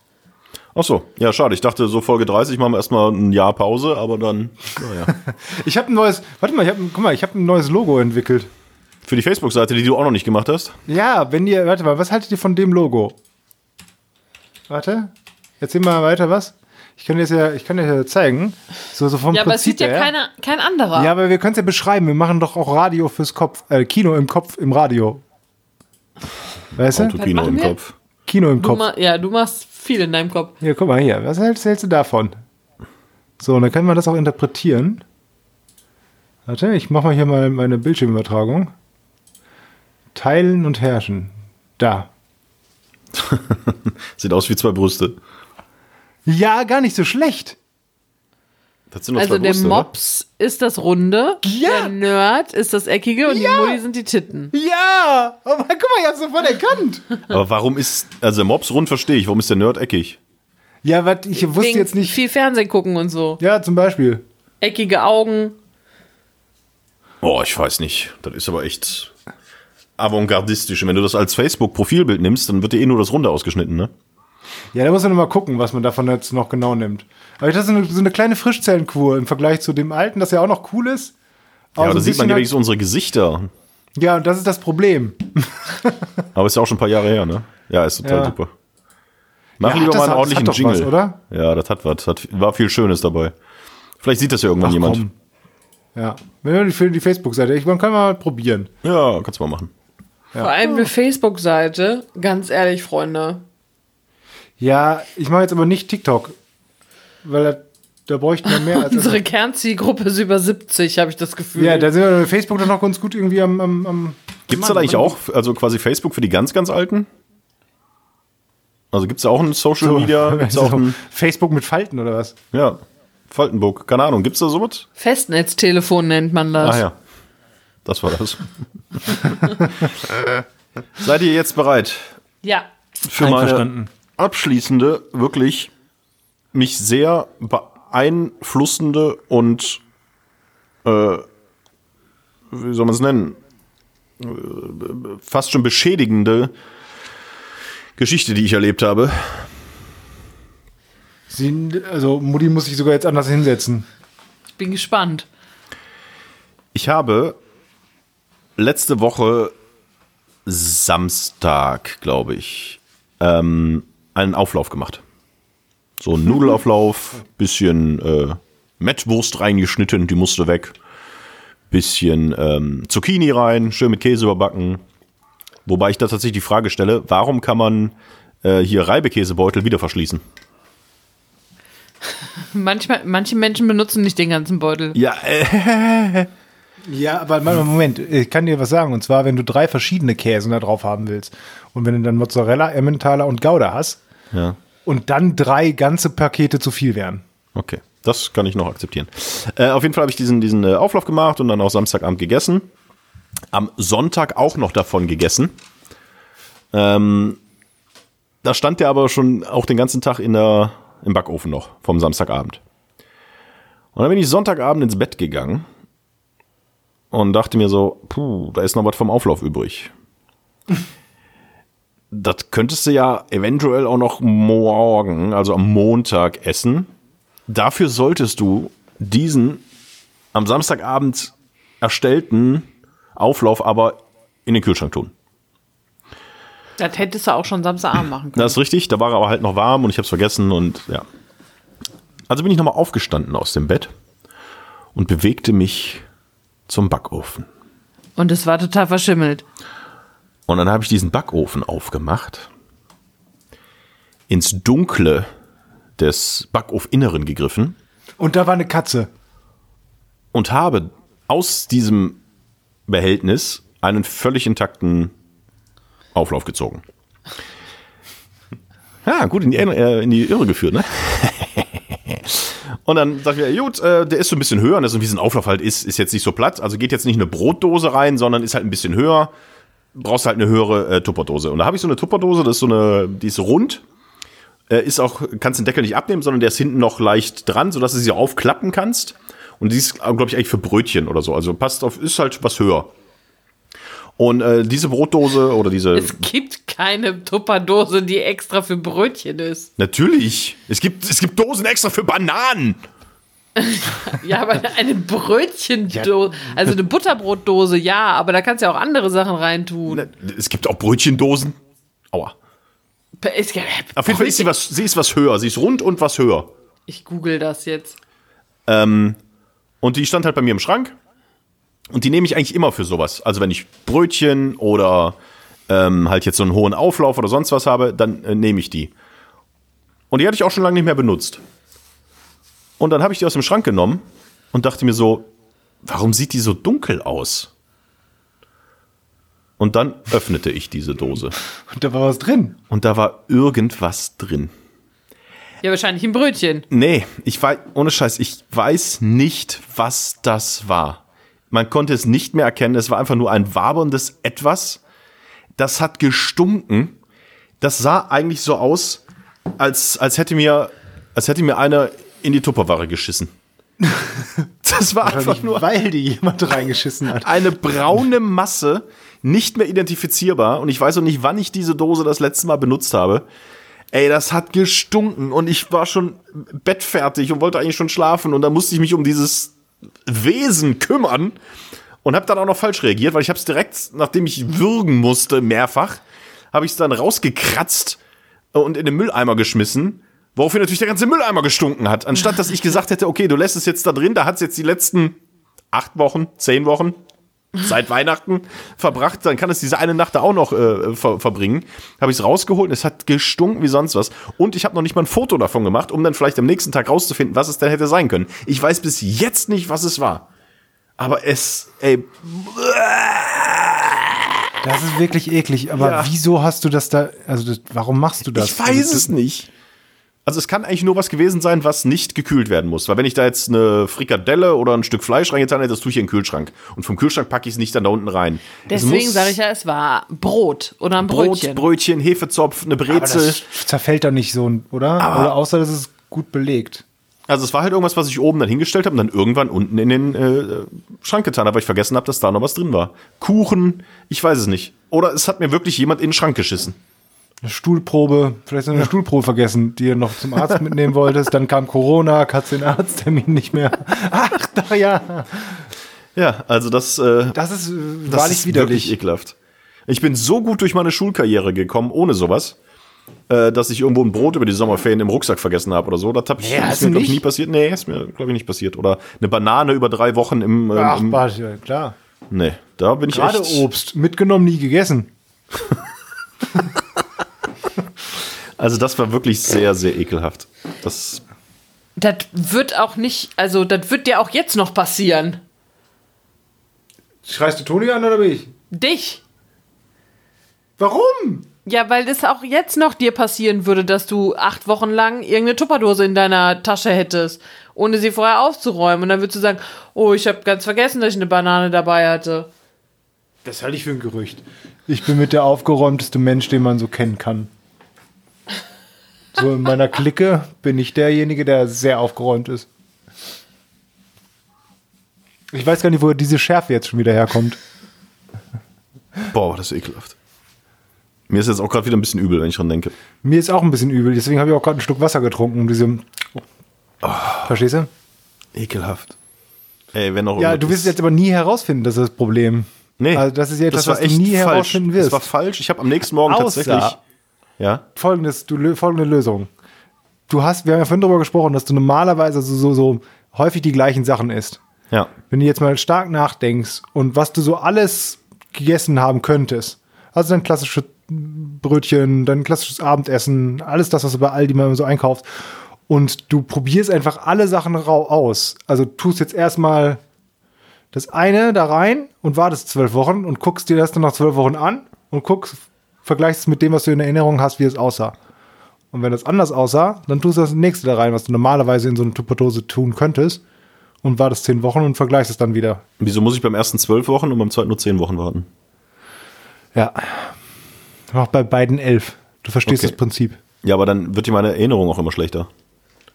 Ach so, ja, schade. Ich dachte, so Folge 30 machen wir erstmal ein Jahr Pause, aber dann, naja. Ich habe ein neues, warte mal, ich hab, guck mal, ich habe ein neues Logo entwickelt. Für die Facebook-Seite, die du auch noch nicht gemacht hast. Ja, wenn ihr, warte mal, was haltet ihr von dem Logo? Warte, erzähl mal weiter was. Ich kann dir das ja, ich kann dir das ja zeigen. So, so vom Ja, aber es Prinzip sieht ja her. keiner, kein anderer. Ja, aber wir können es ja beschreiben. Wir machen doch auch Radio fürs Kopf, äh, Kino im Kopf im Radio. Weißt du? Autokino machen im wir? Kopf. Kino im Du Kopf. ma ja, du machst viel in deinem Kopf. Hier, guck mal hier. Was hältst, hältst du davon? So, und dann kann man das auch interpretieren. Warte, ich mache mal hier mal meine Bildschirmübertragung. Teilen und herrschen. Da. Sieht aus wie zwei Brüste. Ja, gar nicht so schlecht. Das sind nur Also zwei der Brüste, Mops ist das Runde, Ja. der Nerd ist das Eckige und Ja. die Mutti sind die Titten. Ja! Aber guck mal, ich hab's sofort erkannt. oder? Aber warum ist, also der Mops rund verstehe ich, warum ist der Nerd eckig? Ja, was ich wusste Wegen jetzt nicht. Viel Fernsehen gucken und so. Ja, zum Beispiel. Eckige Augen. Oh, ich weiß nicht. Das ist aber echt avantgardistisch. Und wenn du das als Facebook-Profilbild nimmst, dann wird dir eh nur das Runde ausgeschnitten, ne? Ja, da muss man noch mal gucken, was man davon jetzt noch genau nimmt. Aber das ist so eine, so eine kleine Frischzellenkur im Vergleich zu dem alten, das ja auch noch cool ist. Ja, Aber aber da so ein sieht man ja wenigstens unsere Gesichter. Ja, und das ist das Problem. Aber ist ja auch schon ein paar Jahre her, ne? Ja, ist total Ja. super. Mach Ja, lieber das mal einen hat- ordentlichen das hat doch was, Jingle. oder? Ja, das hat was. Hat, war viel Schönes dabei. Vielleicht sieht das ja irgendwann jemand. komm. Ja, wenn wir für die Facebook-Seite, ich man kann mal probieren. Ja, kannst du mal machen. Vor allem eine Facebook-Seite. Ganz ehrlich, Freunde. Ja, ich mache jetzt aber nicht TikTok, weil da, da bräuchten wir mehr als. Unsere Kernzielgruppe ist über 70, habe ich das Gefühl. ja, da sind wir bei Facebook dann noch ganz gut irgendwie am. am, am Gibt's da eigentlich auch, also quasi Facebook für die ganz, ganz Alten? Also gibt's da auch ein Social Media? Gibt's auch ein, Facebook mit Falten oder was? ja, Faltenburg, keine Ahnung, gibt's da sowas? Festnetztelefon nennt man das. Ach ja, das war das. Seid ihr jetzt bereit Ja. für meine Einverstanden. Abschließende, wirklich mich sehr beeinflussende und äh, wie soll man es nennen, äh, fast schon beschädigende Geschichte, die ich erlebt habe. Sie, also Mutti muss sich sogar jetzt anders hinsetzen. Ich bin gespannt. Ich habe letzte Woche Samstag, glaube ich, ähm, einen Auflauf gemacht. So ein Nudelauflauf, bisschen äh, Mettwurst reingeschnitten, die musste weg. Bisschen ähm, Zucchini rein, schön mit Käse überbacken. Wobei ich da tatsächlich die Frage stelle, warum kann man äh, hier Reibekäsebeutel wieder verschließen? Manchmal, manche Menschen benutzen nicht den ganzen Beutel. Ja, äh, Ja, aber Moment, Moment, ich kann dir was sagen. Und zwar, wenn du drei verschiedene Käsen da drauf haben willst und wenn du dann Mozzarella, Emmentaler und Gouda hast ja. und dann drei ganze Pakete zu viel wären. Okay, das kann ich noch akzeptieren. Äh, auf jeden Fall habe ich diesen, diesen äh, Auflauf gemacht und dann auch Samstagabend gegessen. Am Sonntag auch noch davon gegessen. Ähm, da stand der aber schon auch den ganzen Tag in der, im Backofen noch vom Samstagabend. Und dann bin ich Sonntagabend ins Bett gegangen und dachte mir so, puh, da ist noch was vom Auflauf übrig. das könntest du ja eventuell auch noch morgen, also am Montag essen. Dafür solltest du diesen am Samstagabend erstellten Auflauf aber in den Kühlschrank tun. Das hättest du auch schon Samstagabend machen können. Das ist richtig, da war er aber halt noch warm und ich habe es vergessen und ja. Also bin ich nochmal aufgestanden aus dem Bett und bewegte mich zum Backofen. Und es war total verschimmelt. Und dann habe ich diesen Backofen aufgemacht, ins Dunkle des Backofinneren gegriffen Und da war eine Katze. und habe aus diesem Behältnis einen völlig intakten Auflauf gezogen. Ja, gut in die, äh, in die Irre geführt, ne? Und dann sag ich gut, äh, der ist so ein bisschen höher, und das ist, wie so ein Auflauf halt ist, ist jetzt nicht so platt, also geht jetzt nicht eine Brotdose rein, sondern ist halt ein bisschen höher, brauchst halt eine höhere äh, Tupperdose. Und da habe ich so eine Tupperdose, das ist so eine, die ist rund, äh, ist auch, kannst den Deckel nicht abnehmen, sondern der ist hinten noch leicht dran, sodass du sie aufklappen kannst. Und die ist, glaube ich, eigentlich für Brötchen oder so. Also passt auf, ist halt was höher. Und äh, diese Brotdose oder diese. Es gibt keine Tupperdose, die extra für Brötchen ist. natürlich. Es gibt, es gibt Dosen extra für Bananen. Ja, aber eine Brötchendose, also eine Butterbrotdose, ja, aber da kannst du ja auch andere Sachen reintun. Es gibt auch Brötchendosen. Aua. Es- Auf jeden Fall ist sie was, sie ist was höher. Sie ist rund und was höher. Ich google das jetzt. Ähm, und die stand halt bei mir im Schrank. Und die nehme ich eigentlich immer für sowas. Also wenn ich Brötchen oder ähm, halt jetzt so einen hohen Auflauf oder sonst was habe, dann äh, nehme ich die. Und die hatte ich auch schon lange nicht mehr benutzt. Und dann habe ich die aus dem Schrank genommen und dachte mir so, warum sieht die so dunkel aus? Und dann öffnete ich diese Dose. Und da war was drin. Und da war irgendwas drin. Ja, wahrscheinlich ein Brötchen. Nee, ich weiß, ohne Scheiß, ich weiß nicht, was das war. Man konnte es nicht mehr erkennen. Es war einfach nur ein waberndes Etwas. Das hat gestunken. Das sah eigentlich so aus, als, als hätte mir, als hätte mir einer in die Tupperware geschissen. Das war einfach nur weil die jemand reingeschissen hat. eine braune Masse, nicht mehr identifizierbar. Und ich weiß auch nicht, wann ich diese Dose das letzte Mal benutzt habe. Ey, das hat gestunken und ich war schon bettfertig und wollte eigentlich schon schlafen und dann musste ich mich um dieses Wesen kümmern und habe dann auch noch falsch reagiert, weil ich habe es direkt, nachdem ich würgen musste, mehrfach, habe ich es dann rausgekratzt und in den Mülleimer geschmissen, woraufhin natürlich der ganze Mülleimer gestunken hat. Anstatt dass ich gesagt hätte, okay, du lässt es jetzt da drin, da hat es jetzt die letzten acht Wochen, zehn Wochen, seit Weihnachten verbracht, dann kann es diese eine Nacht da auch noch äh, ver verbringen. Habe ich es rausgeholt und es hat gestunken wie sonst was. Und ich habe noch nicht mal ein Foto davon gemacht, um dann vielleicht am nächsten Tag rauszufinden, was es denn hätte sein können. Ich weiß bis jetzt nicht, was es war. Aber es, ey, Das ist wirklich eklig. Aber Ja. wieso hast du das da? Also, das, warum machst du das? ich weiß also, es nicht. Also es kann eigentlich nur was gewesen sein, was nicht gekühlt werden muss. Weil wenn ich da jetzt eine Frikadelle oder ein Stück Fleisch reingetan hätte, das tue ich in den Kühlschrank. Und vom Kühlschrank packe ich es nicht dann da unten rein. Es Deswegen sage ich ja, es war Brot oder ein Brot, Brötchen. Brötchen, Hefezopf, eine Aber Brezel. das zerfällt doch nicht so, oder? oder außer, dass es gut belegt. Also es war halt irgendwas, was ich oben dann hingestellt habe und dann irgendwann unten in den äh, Schrank getan habe, weil ich vergessen habe, dass da noch was drin war. Kuchen, ich weiß es nicht. Oder es hat mir wirklich jemand in den Schrank geschissen. Eine Stuhlprobe, vielleicht eine Stuhlprobe vergessen, die du noch zum Arzt mitnehmen wolltest. Dann kam Corona, kannst den Arzttermin nicht mehr. Ach, da ja. Ja, also das, äh, Das ist äh, das wahrlich ist widerlich. wirklich ekelhaft. Ich bin so gut durch meine Schulkarriere gekommen, ohne sowas, äh, dass ich irgendwo ein Brot über die Sommerferien im Rucksack vergessen habe oder so. Das hab ich, Nee, ist mir, du glaub ich, nie passiert. Nee, ist mir, glaube ich, nicht passiert. Oder eine Banane über drei Wochen im, ähm, Ach, im ja, klar. Nee, da bin ich Gerade echt. Obst, mitgenommen, nie gegessen. Also das war wirklich sehr, sehr ekelhaft. Das Das wird auch nicht, also das wird dir auch jetzt noch passieren. Schreist du Toni an oder bin ich? Dich. Warum? Ja, weil das auch jetzt noch dir passieren würde, dass du acht Wochen lang irgendeine Tupperdose in deiner Tasche hättest, ohne sie vorher aufzuräumen. Und dann würdest du sagen, oh, ich habe ganz vergessen, dass ich eine Banane dabei hatte. Das halte ich für ein Gerücht. Ich bin mit der aufgeräumteste Mensch, den man so kennen kann. So in meiner Clique bin ich derjenige, der sehr aufgeräumt ist. Ich weiß gar nicht, wo diese Schärfe jetzt schon wieder herkommt. Boah, das ist ekelhaft. Mir ist jetzt auch gerade wieder ein bisschen übel, wenn ich dran denke. Mir ist auch ein bisschen übel, deswegen habe ich auch gerade einen Schluck Wasser getrunken, um diese. Verstehst du? Ekelhaft. Ey, wenn auch Ja, du wirst es jetzt aber nie herausfinden, das ist das Problem. Nee, Also das ist ja etwas, war was du nie herausfinden wirst. Das war falsch. Ich habe am nächsten Morgen Außer- tatsächlich. Ja. folgendes, du, folgende Lösung. Du hast, wir haben ja vorhin darüber gesprochen, dass du normalerweise so, so, so häufig die gleichen Sachen isst. Ja. Wenn du jetzt mal stark nachdenkst und was du so alles gegessen haben könntest, also dein klassisches Brötchen, dein klassisches Abendessen, alles das, was du bei Aldi mal so einkaufst, und du probierst einfach alle Sachen rau aus. Also tust jetzt erstmal das eine da rein und wartest zwölf Wochen und guckst dir das dann nach zwölf Wochen an und guckst, vergleichst es mit dem, was du in Erinnerung hast, wie es aussah. Und wenn das anders aussah, dann tust du das nächste da rein, was du normalerweise in so eine Tupperdose tun könntest und wartest zehn Wochen und vergleichst es dann wieder. Wieso muss ich beim ersten zwölf Wochen und beim zweiten nur zehn Wochen warten? Ja. Mach bei beiden elf. Du verstehst Okay. das Prinzip. Ja, aber dann wird dir meine Erinnerung auch immer schlechter.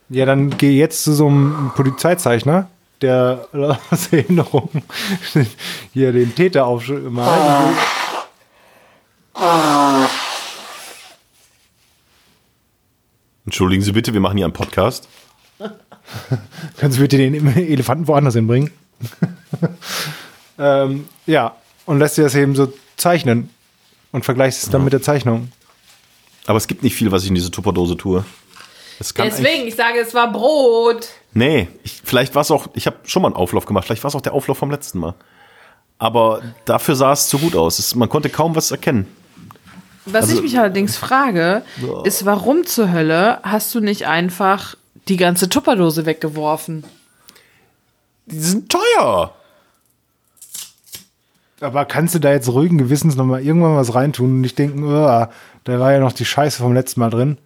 Ja, dann geh jetzt zu so einem Polizeizeichner, der aus Erinnerung hier den Täter aufmalt. Entschuldigen Sie bitte, wir machen hier einen Podcast. Kannst du bitte den Elefanten woanders hinbringen? ähm, ja, und lässt dir das eben so zeichnen und vergleichst es dann mit der Zeichnung. Aber es gibt nicht viel, was ich in diese Tupperdose tue. Es kann eigentlich- Deswegen, ich sage, es war Brot. Nee, ich, vielleicht war es auch, ich habe schon mal einen Auflauf gemacht, vielleicht war es auch der Auflauf vom letzten Mal. Aber dafür sah es zu gut aus. Es, man konnte kaum was erkennen. Was Also- ich mich allerdings frage, ist, warum zur Hölle hast du nicht einfach die ganze Tupperdose weggeworfen? Die sind teuer. Aber kannst du da jetzt ruhigen Gewissens nochmal irgendwann was reintun und nicht denken, oh, da war ja noch die Scheiße vom letzten Mal drin.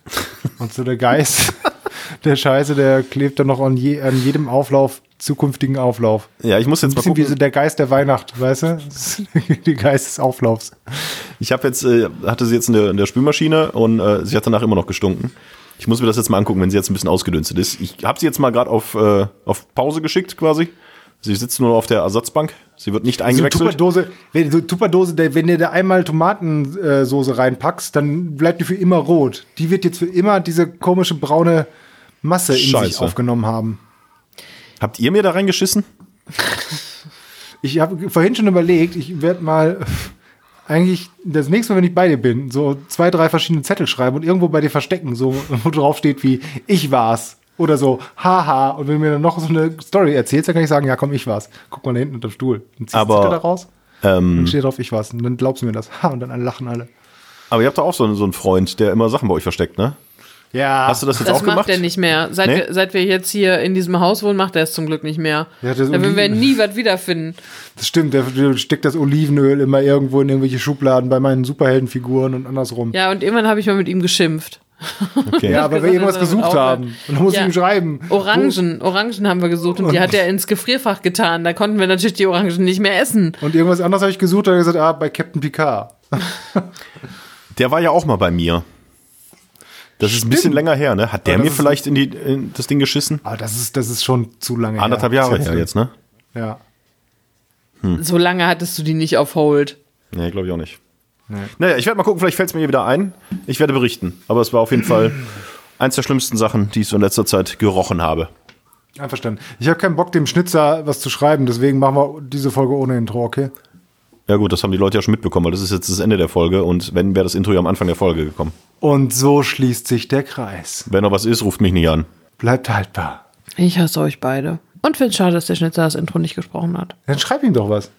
Und so der Geist der Scheiße, der klebt dann noch an, je, an jedem Auflauf, zukünftigen Auflauf. Ja, ich muss jetzt Ein mal bisschen wie gucken. so der Geist der Weihnacht, weißt du? die Geist des Auflaufs. Ich habe jetzt, äh, hatte sie jetzt in der, in der Spülmaschine und äh, sie hat danach immer noch gestunken. Ich muss mir das jetzt mal angucken, wenn sie jetzt ein bisschen ausgedünstet ist. Ich habe sie jetzt mal gerade auf, äh, auf Pause geschickt quasi. Sie sitzt nur auf der Ersatzbank. Sie wird nicht So eingewechselt. Tupperdose, wenn, so Tupperdose, der, wenn du da einmal Tomatensoße reinpackst, dann bleibt die für immer rot. Die wird jetzt für immer diese komische braune Masse in sich Scheiße. aufgenommen haben. Habt ihr mir da reingeschissen? Ich habe vorhin schon überlegt, ich werde mal eigentlich das nächste Mal, wenn ich bei dir bin, so zwei, drei verschiedene Zettel schreiben und irgendwo bei dir verstecken, so wo drauf steht wie ich war's oder so haha und wenn du mir dann noch so eine Story erzählst, dann kann ich sagen, ja komm, ich war's. Guck mal da hinten unter dem Stuhl. Dann ziehst du Aber, Zettel da raus, Ähm, dann steht drauf, ich war's und dann glaubst du mir das. Ha und dann alle lachen alle. aber ihr habt doch auch so, einen- so einen Freund, der immer Sachen bei euch versteckt, ne? Ja. Hast du das jetzt Das auch gemacht? macht er nicht mehr. Seit, Nee? wir, seit wir jetzt hier in diesem Haus wohnen, macht er es zum Glück nicht mehr. Ja, das da würden wir nie was wiederfinden. Das stimmt, der, steckt das Olivenöl immer irgendwo in irgendwelche Schubladen bei meinen Superheldenfiguren und andersrum. Ja, und irgendwann habe ich mal mit ihm geschimpft. Okay. Ja, aber wir irgendwas er gesucht haben. Und dann muss Ja. ich ihm schreiben. Orangen, Orangen haben wir gesucht und die hat er ins Gefrierfach getan. Da konnten wir natürlich die Orangen nicht mehr essen. Und irgendwas anderes habe ich gesucht, da hat er gesagt, ah, bei Captain Picard. Der war ja auch mal bei mir. Das ist ein bisschen länger her, ne? Hat der mir vielleicht in, die, in das Ding geschissen? Aber das ist, das ist schon zu lange Anderthalb her. Jahre Das her jetzt, ne? Ja. So lange hattest du die nicht auf Hold. Nee, glaube ich auch nicht. Naja, ich werde mal gucken, vielleicht fällt es mir hier wieder ein. Ich werde berichten. Aber es war auf jeden Fall eins der schlimmsten Sachen, die ich so in letzter Zeit gerochen habe. Einverstanden. Ich habe keinen Bock, dem Schnitzer was zu schreiben, deswegen machen wir diese Folge ohne Intro, okay? Ja gut, das haben die Leute ja schon mitbekommen, weil das ist jetzt das Ende der Folge und wenn, wäre das Intro ja am Anfang der Folge gekommen. Und so schließt sich der Kreis. Wenn noch was ist, ruft mich nicht an. Bleibt haltbar. Ich hasse euch beide. Und finde es schade, dass der Schnitzer das Intro nicht gesprochen hat. Dann schreib ihm doch was.